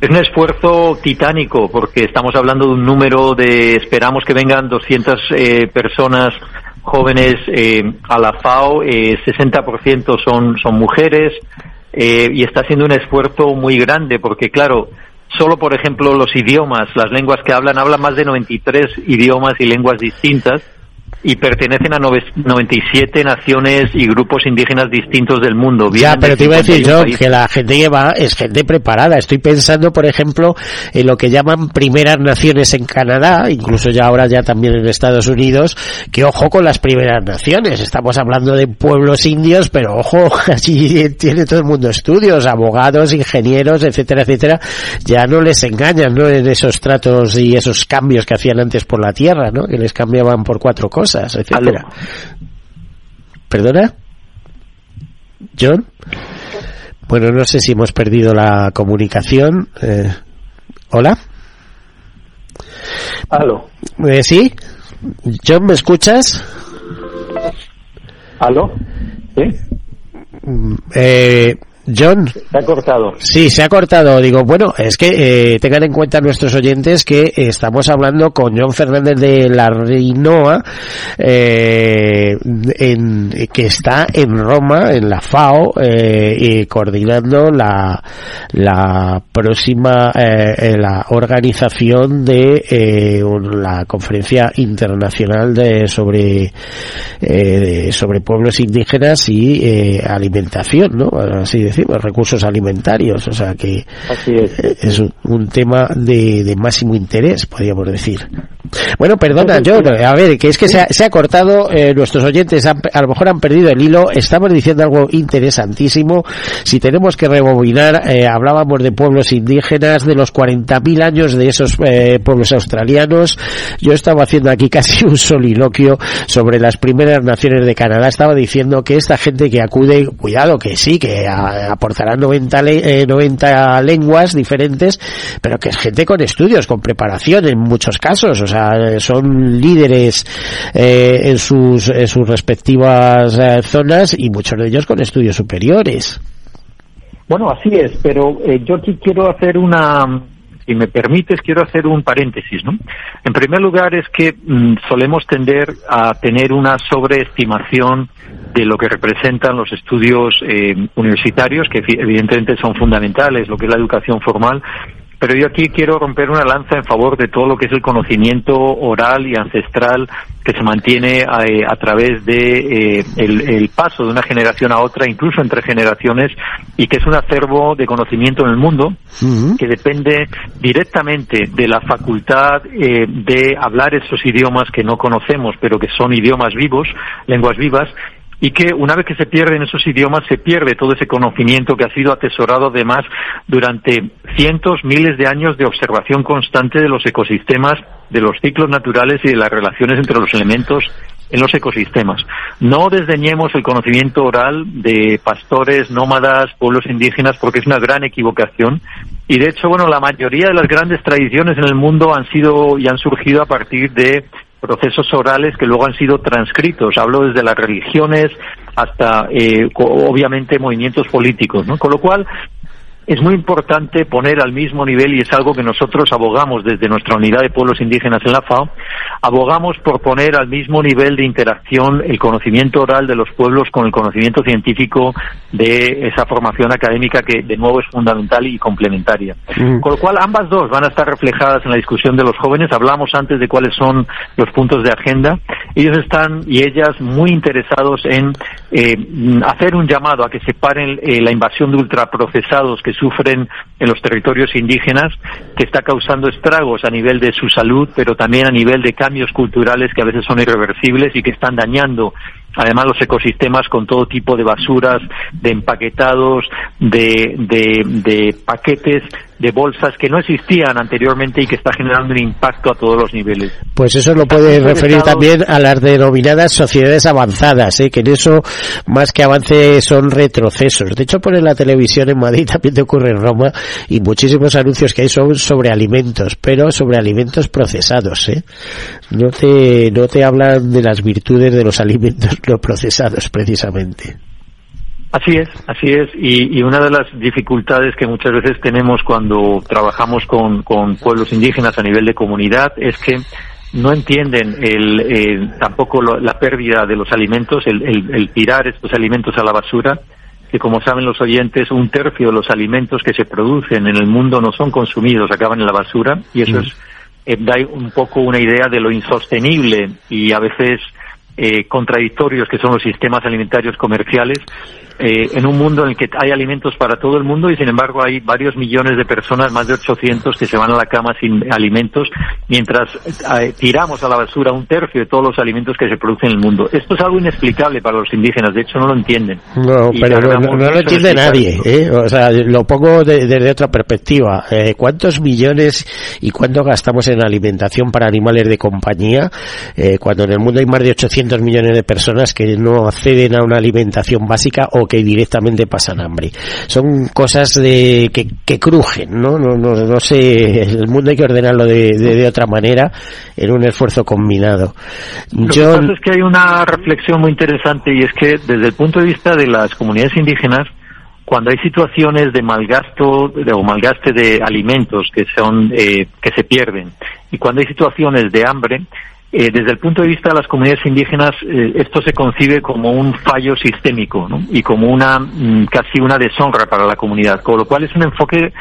Es un esfuerzo titánico porque estamos hablando de un número de, esperamos que vengan 200 eh, personas jóvenes eh, a la FAO, eh, 60% son, son mujeres eh, y está siendo un esfuerzo muy grande porque, claro, solo, por ejemplo, los idiomas, las lenguas que hablan, hablan más de 93 idiomas y lenguas distintas y pertenecen a 97 naciones y grupos indígenas distintos del mundo. ya, pero te iba a decir yo que la gente que va es gente preparada. Estoy pensando, por ejemplo, en lo que llaman primeras naciones en Canadá, incluso ya ahora ya también en Estados Unidos, que ojo con las primeras naciones. Estamos hablando de pueblos indios, pero ojo, [LAUGHS] allí tiene todo el mundo estudios, abogados, ingenieros, etcétera, etcétera. Ya no les engañan, ¿no? En esos tratos y esos cambios que hacían antes por la tierra, ¿no? Que les cambiaban por cuatro cosas cosas, etcétera. ¿Perdona? ¿John? Bueno, no sé si hemos perdido la comunicación. Eh, ¿Hola? ¿Aló? Eh, ¿Sí? ¿John, me escuchas? ¿Aló? ¿Sí? Eh, John. Se ha cortado. Sí, se ha cortado. Digo, bueno, es que eh, tengan en cuenta nuestros oyentes que estamos hablando con John Fernández de la Reinoa, eh, en, que está en Roma, en la FAO, eh, y coordinando la, la próxima, eh, la organización de eh, la conferencia internacional de sobre, eh, sobre pueblos indígenas y alimentación, ¿no? Así de decimos, recursos alimentarios, o sea que es, es un, un, tema de, de, máximo interés, podríamos decir. Bueno, perdona, yo, a ver, que es que se ha, se ha cortado, eh, nuestros oyentes han, a lo mejor han perdido el hilo, estamos diciendo algo interesantísimo, si tenemos que rebobinar, eh, hablábamos de pueblos indígenas, de los 40.000 años de esos eh, pueblos australianos, yo estaba haciendo aquí [LAUGHS] casi un soliloquio sobre las primeras naciones de Canadá, estaba diciendo que esta gente que acude, cuidado, que sí, que a, aportarán 90, le, eh, 90 lenguas diferentes, pero que es gente con estudios, con preparación en muchos casos, o sea, son líderes eh, en, sus, en sus respectivas eh, zonas y muchos de ellos con estudios superiores. Bueno, así es, pero eh, yo aquí quiero hacer una, si me permites, quiero hacer un paréntesis, ¿no? En primer lugar es que mmm, solemos tender a tener una sobreestimación de lo que representan los estudios eh, universitarios, que evidentemente son fundamentales, lo que es la educación formal, pero yo aquí quiero romper una lanza en favor de todo lo que es el conocimiento oral y ancestral que se mantiene a, a través de eh, el, el, paso de una generación a otra, incluso entre generaciones, y que es un acervo de conocimiento en el mundo uh -huh. que depende directamente de la facultad eh, de hablar esos idiomas que no conocemos, pero que son idiomas vivos, lenguas vivas, y que una vez que se pierden esos idiomas se pierde todo ese conocimiento que ha sido atesorado además durante cientos, miles de años de observación constante de los ecosistemas, de los ciclos naturales y de las relaciones entre los elementos en los ecosistemas. No desdeñemos el conocimiento oral de pastores, nómadas, pueblos indígenas, porque es una gran equivocación. Y de hecho, bueno, la mayoría de las grandes tradiciones en el mundo han sido y han surgido a partir de procesos orales que luego han sido transcritos. Hablo desde las religiones hasta, eh, obviamente, movimientos políticos, ¿no? Con lo cual, es muy importante poner al mismo nivel, y es algo que nosotros abogamos desde nuestra unidad de pueblos indígenas en la FAO, abogamos por poner al mismo nivel de interacción el conocimiento oral de los pueblos con el conocimiento científico de esa formación académica que de nuevo es fundamental y complementaria. Mm. Con lo cual ambas dos van a estar reflejadas en la discusión de los jóvenes. Hablamos antes de cuáles son los puntos de agenda. Ellos están y ellas muy interesados en eh, hacer un llamado a que se paren eh, la invasión de ultraprocesados sufren en los territorios indígenas, que está causando estragos a nivel de su salud, pero también a nivel de cambios culturales que a veces son irreversibles y que están dañando además los ecosistemas con todo tipo de basuras, de empaquetados, de, de, paquetes, de bolsas que no existían anteriormente y que está generando un impacto a todos los niveles. Pues eso lo puede referir también a las denominadas sociedades avanzadas, ¿eh? que en eso más que avance son retrocesos. De hecho, por la televisión en Madrid [LAUGHS] también te ocurre en Roma y muchísimos anuncios que hay son sobre alimentos, pero sobre alimentos procesados. ¿eh? No, te, no te hablan de las virtudes de los [LAUGHS] alimentos no procesados precisamente. Así es, así es. Y, una de las dificultades que muchas veces tenemos cuando trabajamos con, pueblos indígenas a nivel de comunidad es que no entienden el, tampoco la pérdida de los alimentos, el, el, tirar estos alimentos a la basura, que como saben los oyentes, un tercio de los alimentos que se producen en el mundo no son consumidos, acaban en la basura, y eso mm. es, eh, da un poco una idea de lo insostenible y a veces eh, contradictorios que son los sistemas alimentarios comerciales eh, en un mundo en el que hay alimentos para todo el mundo y sin embargo hay varios millones de personas, más de 800, que se van a la cama sin alimentos, mientras eh, tiramos a la basura un tercio de todos los alimentos que se producen en el mundo. Esto es algo inexplicable para los indígenas, de hecho no lo entienden. No, pero no, lo entiende nadie. ¿eh? O sea, lo pongo desde otra perspectiva. Eh, ¿Cuántos millones y cuánto gastamos en alimentación para animales de compañía cuando en el mundo hay más de 800 millones de personas que no acceden a una alimentación básica o que directamente pasan hambre. Son cosas de que, que crujen, ¿no? No, no, no sé, el mundo hay que ordenarlo de, de, otra manera en un esfuerzo combinado. Lo que pasa es que hay una reflexión muy interesante y es que desde el punto de vista de las comunidades indígenas, cuando hay situaciones de malgasto de, o malgaste de alimentos que son eh, que se pierden y cuando hay situaciones de hambre eh, desde el punto de vista de las comunidades indígenas, eh, esto se concibe como un fallo sistémico y como una mm, casi una deshonra para la comunidad, con lo cual es un enfoque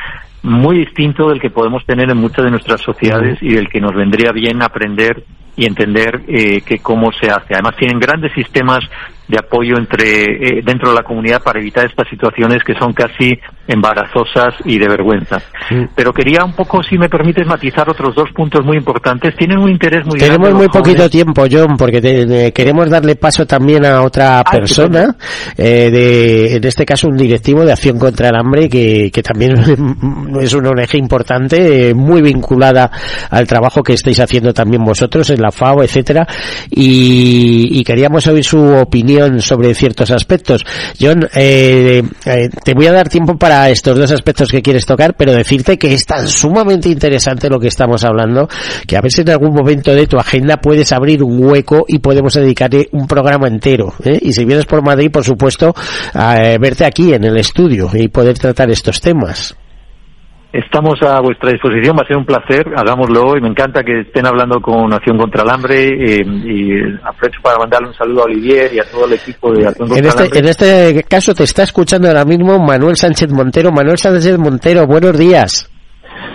muy distinto del que podemos tener en muchas de nuestras sociedades y del que nos vendría bien aprender y entender eh, que cómo se hace. Además tienen grandes sistemas de apoyo entre eh, dentro de la comunidad para evitar estas situaciones que son casi embarazosas y de vergüenza. Pero quería un poco, si me permites, matizar otros dos puntos muy importantes. Tienen un interés muy Tenemos muy poquito tiempo, John, porque queremos darle paso también a otra ah, persona, eh, de, en este caso un directivo de Acción contra el Hambre, que, que también [LAUGHS] es una ONG importante, eh, muy vinculada al trabajo que estáis haciendo también vosotros en la FAO, etcétera, y, y queríamos oír su opinión sobre ciertos aspectos. John, eh, eh, te voy a dar tiempo para estos dos aspectos que quieres tocar, pero decirte que es tan sumamente interesante lo que estamos hablando, que a ver si en algún momento de tu agenda puedes abrir un hueco y podemos dedicarle un programa entero. ¿eh? Y si vienes por Madrid, por supuesto, a verte aquí en el estudio y poder tratar estos temas. Estamos a vuestra disposición, va a ser un placer, hagámoslo y me encanta que estén hablando con Acción contra el Hambre eh, y aprovecho para mandarle un saludo a Olivier y a todo el equipo de Acción contra en este, el Hambre. En este caso te está escuchando ahora mismo Manuel Sánchez Montero. Manuel Sánchez Montero, buenos días.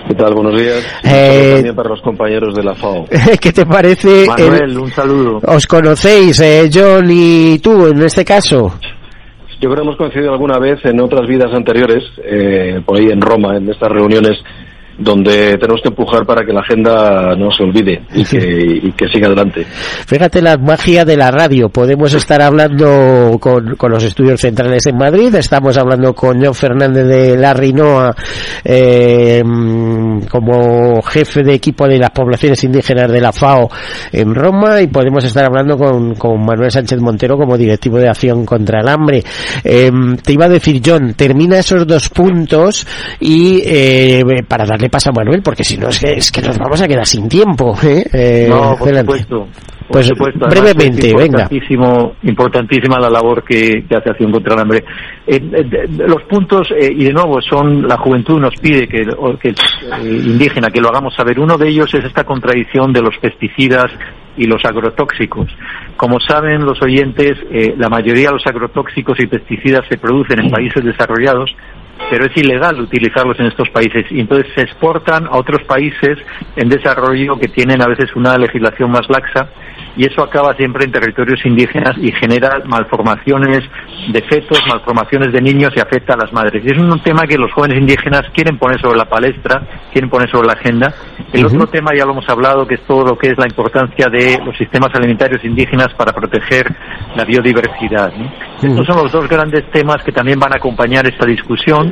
¿Qué tal? Buenos días. Eh, también para los compañeros de la FAO. [LAUGHS] ¿Qué te parece? Manuel, un saludo. ¿Os conocéis, eh, John y tú, en este caso? Yo creo que hemos coincidido alguna vez en otras vidas anteriores, eh, por ahí en Roma, en estas reuniones donde tenemos que empujar para que la agenda no se olvide y que, y que siga adelante. Fíjate la magia de la radio. Podemos estar hablando con, con los estudios centrales en Madrid, estamos hablando con John Fernández de la Rinoa eh, como jefe de equipo de las poblaciones indígenas de la FAO en Roma y podemos estar hablando con, con Manuel Sánchez Montero como directivo de acción contra el hambre. Eh, te iba a decir, John, termina esos dos puntos y eh, para darle paso a Manuel, porque si no es que, es que nos vamos a quedar sin tiempo. ¿eh? Eh, no, por adelante. supuesto. Por Pues supuesto, además brevemente, es venga. importantísimo, Importantísima la labor que, que hace Acción contra el Hambre. Eh, eh, los puntos, eh, y de nuevo, son la juventud nos pide que, que indígena que lo hagamos saber. Uno de ellos es esta contradicción de los pesticidas y los agrotóxicos. Como saben los oyentes, eh, la mayoría de los agrotóxicos y pesticidas se producen en países desarrollados, pero es ilegal utilizarlos en estos países y entonces se exportan a otros países en desarrollo que tienen a veces una legislación más laxa y eso acaba siempre en territorios indígenas y genera malformaciones de fetos, malformaciones de niños y afecta a las madres. Y es un tema que los jóvenes indígenas quieren poner sobre la palestra, quieren poner sobre la agenda. El otro tema ya lo hemos hablado, que es todo lo que es la importancia de los sistemas alimentarios indígenas para proteger la biodiversidad. ¿no? Estos son los dos grandes temas que también van a acompañar esta discusión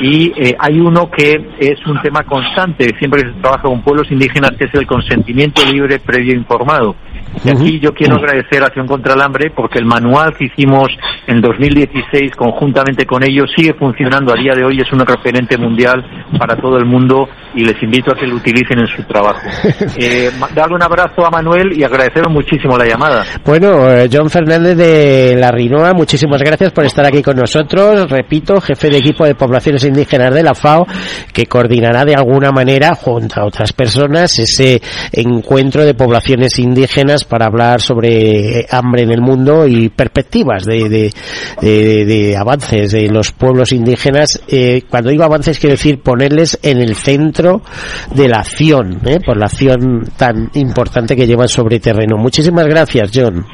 y eh, hay uno que es un tema constante siempre que se trabaja con pueblos indígenas que es el consentimiento libre previo informado. Y aquí yo quiero agradecer a Acción contra el Hambre porque el manual que hicimos en 2016 conjuntamente con ellos sigue funcionando a día de hoy, es un referente mundial para todo el mundo y les invito a que lo utilicen en su trabajo. [LAUGHS] Eh, darle un abrazo a Manuel y agradeceros muchísimo la llamada. Bueno, eh, John Fernández de la Rinoa, muchísimas gracias por estar aquí con nosotros. Repito, jefe de equipo de poblaciones indígenas de la FAO, que coordinará de alguna manera, junto a otras personas, ese encuentro de poblaciones indígenas para hablar sobre eh, hambre en el mundo y perspectivas de, de, de- de avances de los pueblos indígenas. Eh, cuando digo avances, quiero decir ponerles en el centro de la acción, ¿eh? por la acción tan importante que llevan sobre terreno. Muchísimas gracias, John.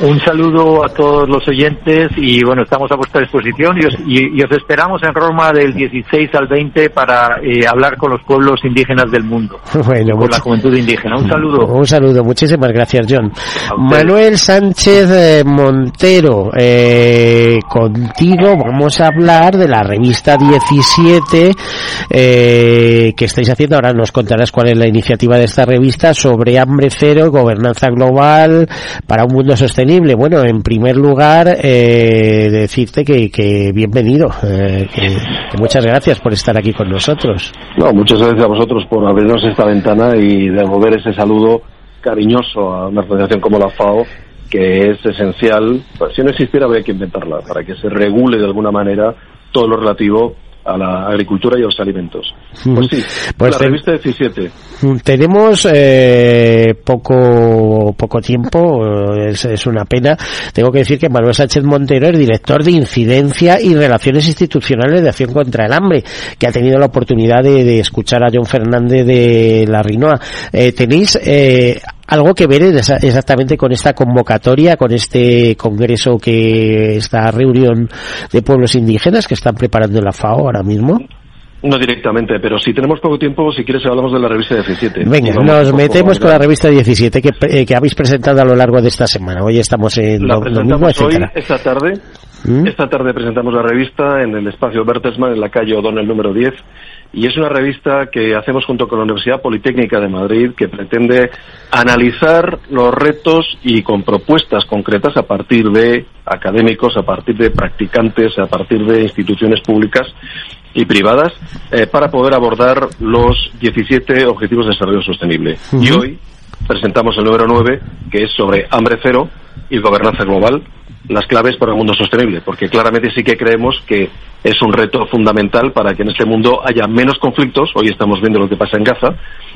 Un saludo a todos los oyentes y bueno, estamos a vuestra disposición y os, y- y os esperamos en Roma del 16 al 20 para eh, hablar con los pueblos indígenas del mundo, [LAUGHS] Bueno, con la juventud indígena. Un saludo. un saludo, muchísimas gracias, John. Manuel Sánchez eh, Montero, eh, contigo vamos a hablar de la revista 17 eh, que estáis haciendo. Ahora nos contarás cuál es la iniciativa de esta revista sobre hambre cero, gobernanza global para un mundo sostenible. Bueno, en primer lugar, eh, decirte que, que bienvenido, eh, muchas gracias por estar aquí con nosotros. No, muchas gracias a vosotros por abrirnos esta ventana y devolver ese saludo cariñoso a una organización como la FAO, que es esencial, pues, si no existiera habría que inventarla, para que se regule de alguna manera todo lo relativo a la agricultura y a los alimentos. Pues sí, Pues la revista 17. Tenemos eh, poco poco tiempo, eh, es, es una pena. Tengo que decir que Manuel Sánchez Montero es director de incidencia y relaciones institucionales de Acción contra el Hambre, que ha tenido la oportunidad de, de escuchar a John Fernández de la Rinoa. Eh, ¿Tenéis eh, algo que ver exactamente con esta convocatoria, con este congreso que esta reunión de pueblos indígenas que están preparando la FAO ahora mismo? No directamente, pero si tenemos poco tiempo, si quieres hablamos de la revista 17. Venga, vamos nos metemos con la revista 17 que, eh, que habéis presentado a lo largo de esta semana. Hoy estamos en La presentamos hoy, esta tarde. ¿Mm? Esta tarde presentamos la revista en el espacio Bertelsmann, en la calle O'Donnell número 10. Y es una revista que hacemos junto con la Universidad Politécnica de Madrid, que pretende analizar los retos y con propuestas concretas a partir de académicos, a partir de practicantes, a partir de instituciones públicas y privadas, eh, para poder abordar los 17 Objetivos de Desarrollo Sostenible. Y hoy presentamos el número 9, que es sobre hambre cero y gobernanza global, las claves para un mundo sostenible, porque claramente sí que creemos que es un reto fundamental para que en este mundo haya menos conflictos, hoy estamos viendo lo que pasa en Gaza,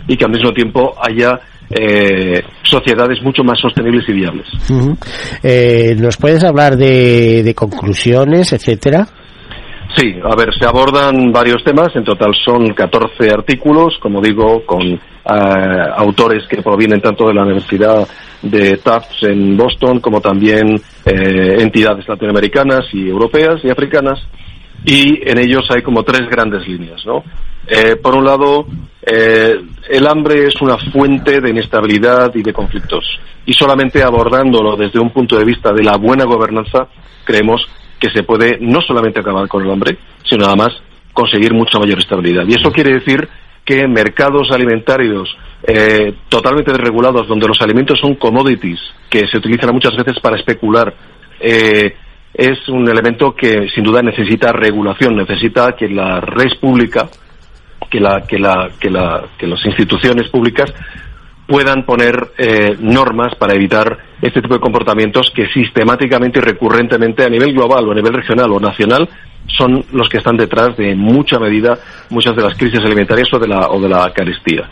y que al mismo tiempo haya eh, sociedades mucho más sostenibles y viables. Eh, ¿Nos puedes hablar de, de conclusiones, etcétera? Sí, a ver, se abordan varios temas, en total son 14 artículos, como digo, con eh, autores que provienen tanto de la Universidad de Tufts en Boston como también eh, entidades latinoamericanas y europeas y africanas, y en ellos hay como tres grandes líneas, ¿no? Eh, por un lado, eh, el hambre es una fuente de inestabilidad y de conflictos. Y solamente abordándolo desde un punto de vista de la buena gobernanza, creemos que se puede no solamente acabar con el hambre, sino además conseguir mucha mayor estabilidad. Y eso quiere decir que mercados alimentarios eh, totalmente desregulados, donde los alimentos son commodities, que se utilizan muchas veces para especular, eh, es un elemento que sin duda necesita regulación, necesita que la red pública, que, la, que, la, que, la, que las instituciones públicas puedan poner eh, normas para evitar este tipo de comportamientos que sistemáticamente y recurrentemente a nivel global o a nivel regional o nacional son los que están detrás de mucha medida muchas de las crisis alimentarias o de la, o de la carestía.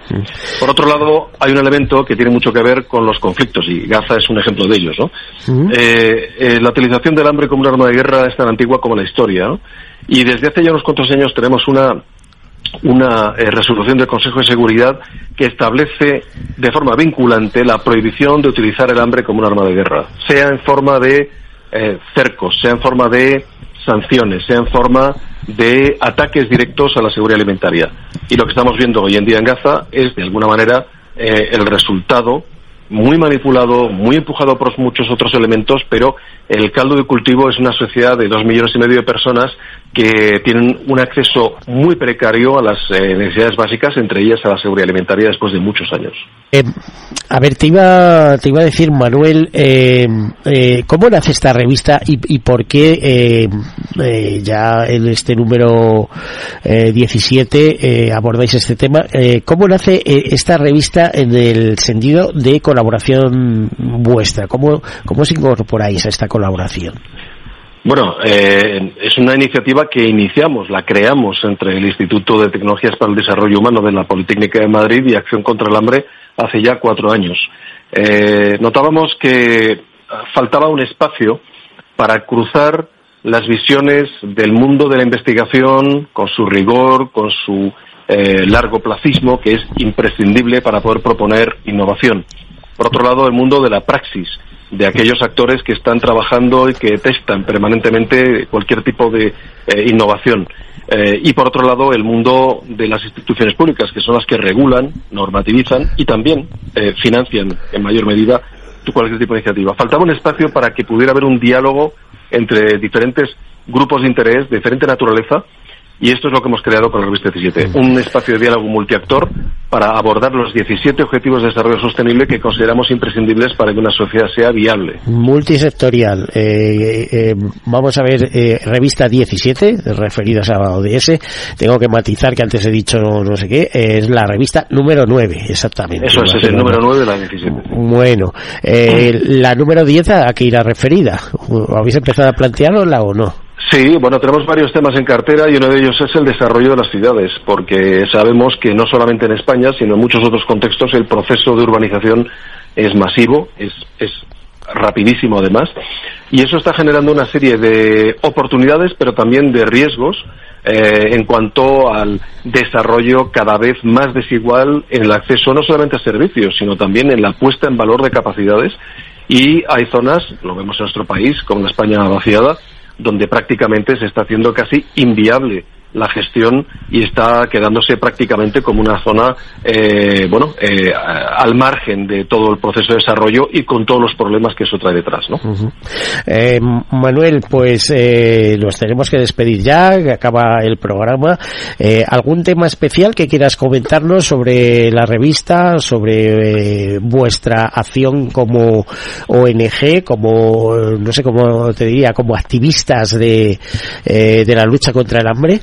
Por otro lado, hay un elemento que tiene mucho que ver con los conflictos y Gaza es un ejemplo de ellos. ¿no? Eh, eh, la utilización del hambre como un arma de guerra es tan antigua como la historia ¿no? y desde hace ya unos cuantos años tenemos una una eh, resolución del Consejo de Seguridad que establece de forma vinculante la prohibición de utilizar el hambre como un arma de guerra, sea en forma de eh, cercos, sea en forma de sanciones, sea en forma de ataques directos a la seguridad alimentaria. Y lo que estamos viendo hoy en día en Gaza es, de alguna manera, eh, el resultado muy manipulado, muy empujado por muchos otros elementos, pero el caldo de cultivo es una sociedad de dos millones y medio de personas que tienen un acceso muy precario a las eh, necesidades básicas, entre ellas a la seguridad alimentaria después de muchos años. Eh, a ver, te iba, te iba a decir, Manuel, eh, eh ¿cómo nace esta revista y, y por qué ya en este número 17 abordáis este tema? ¿Cómo nace esta revista en el sentido de colaboración vuestra? ¿Cómo, cómo os incorporáis a esta colaboración? Bueno, eh, es una iniciativa que iniciamos, la creamos entre el Instituto de Tecnologías para el Desarrollo Humano de la Politécnica de Madrid y Acción contra el Hambre hace ya cuatro años. Eh, notábamos que faltaba un espacio para cruzar las visiones del mundo de la investigación con su rigor, con su eh, largo placismo, que es imprescindible para poder proponer innovación. Por otro lado, el mundo de la praxis, de aquellos actores que están trabajando y que testan permanentemente cualquier tipo de eh, innovación. Eh, y por otro lado, el mundo de las instituciones públicas, que son las que regulan, normativizan y también eh, financian en mayor medida cualquier tipo de iniciativa. Faltaba un espacio para que pudiera haber un diálogo entre diferentes grupos de interés de diferente naturaleza y esto es lo que hemos creado con la revista 17, un espacio de diálogo multiactor para abordar los 17 objetivos de desarrollo sostenible que consideramos imprescindibles para que una sociedad sea viable. Multisectorial. Eh, eh, vamos a ver, eh, revista 17, referidas a ODS. Tengo que matizar que antes he dicho no, sé qué, es la revista número 9, exactamente. Eso es, es el número 9 de la 17. Bueno, la número 10 a qué irá referida. ¿Habéis empezado a plantearla o no? Sí, bueno, tenemos varios temas en cartera y uno de ellos es el desarrollo de las ciudades, porque sabemos que no solamente en España, sino en muchos otros contextos el proceso de urbanización es masivo, es, es rapidísimo además, y eso está generando una serie de oportunidades, pero también de riesgos eh, en cuanto al desarrollo cada vez más desigual en el acceso no solamente a servicios, sino también en la puesta en valor de capacidades. Y hay zonas, lo vemos en nuestro país, como la España vaciada, donde prácticamente se está haciendo casi inviable la gestión y está quedándose prácticamente como una zona, eh, bueno, eh, al margen de todo el proceso de desarrollo y con todos los problemas que eso trae detrás, ¿no? eh, Manuel, pues eh, nos tenemos que despedir ya, que acaba el programa. Eh, ¿Algún tema especial que quieras comentarnos sobre la revista, sobre eh, vuestra acción como ONG, como, no sé cómo te diría, como activistas de, eh, de la lucha contra el hambre?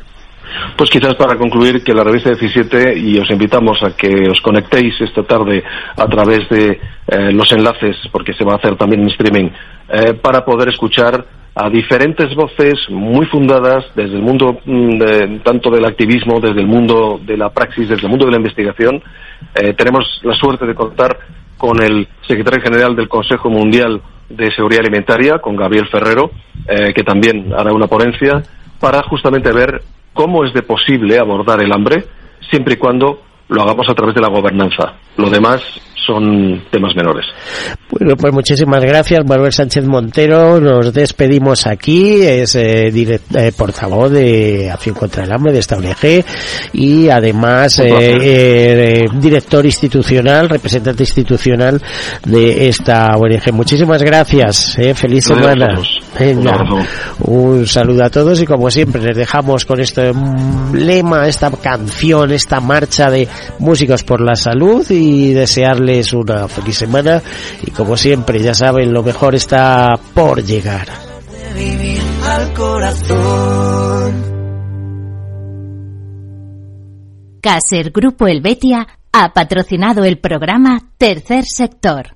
Pues quizás para concluir que la revista 17, y os invitamos a que os conectéis esta tarde a través de eh, los enlaces, porque se va a hacer también en streaming, eh, para poder escuchar a diferentes voces muy fundadas desde el mundo mm, de, tanto del activismo, desde el mundo de la praxis, desde el mundo de la investigación. Eh, tenemos la suerte de contar con el secretario general del Consejo Mundial de Seguridad Alimentaria, con Gabriel Ferrero, eh, que también hará una ponencia para justamente ver cómo es de posible abordar el hambre siempre y cuando lo hagamos a través de la gobernanza. Lo demás son temas menores. Bueno, pues muchísimas gracias, Manuel Sánchez Montero. Nos despedimos aquí. Es eh, eh, portavoz de Acción contra el Hambre de esta ONG y además eh, director institucional, representante institucional de esta ONG. Muchísimas gracias. feliz semana. un saludo a todos y como siempre les dejamos con este lema, esta canción, esta marcha de músicos por la salud y desearles una feliz semana y como siempre ya saben lo mejor está por llegar. Caser Grupo Helvetia ha patrocinado el programa Tercer Sector.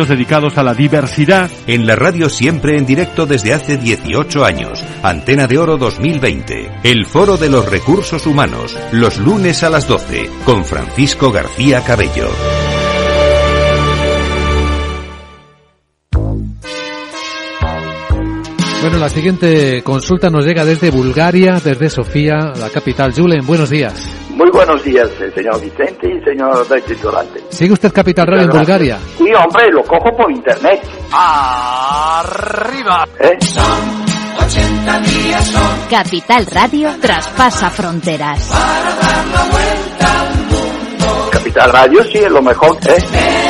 dedicados a la diversidad. En la radio siempre en directo desde hace 18 años. Antena de Oro 2020. El Foro de los Recursos Humanos. Los lunes a las 12. Con Francisco García Cabello. Bueno, la siguiente consulta nos llega desde Bulgaria, desde Sofía, la capital. Julen, buenos días. Muy buenos días, eh, señor Vicente y señor titulante. ¿Sigue usted Capital Radio en Bulgaria? Sí, hombre, lo cojo por internet. ¡Arriba! ¿Eh? Son 80 días son. Capital Radio traspasa fronteras. Para dar la vuelta al mundo. Capital Radio sí es lo mejor, ¿eh?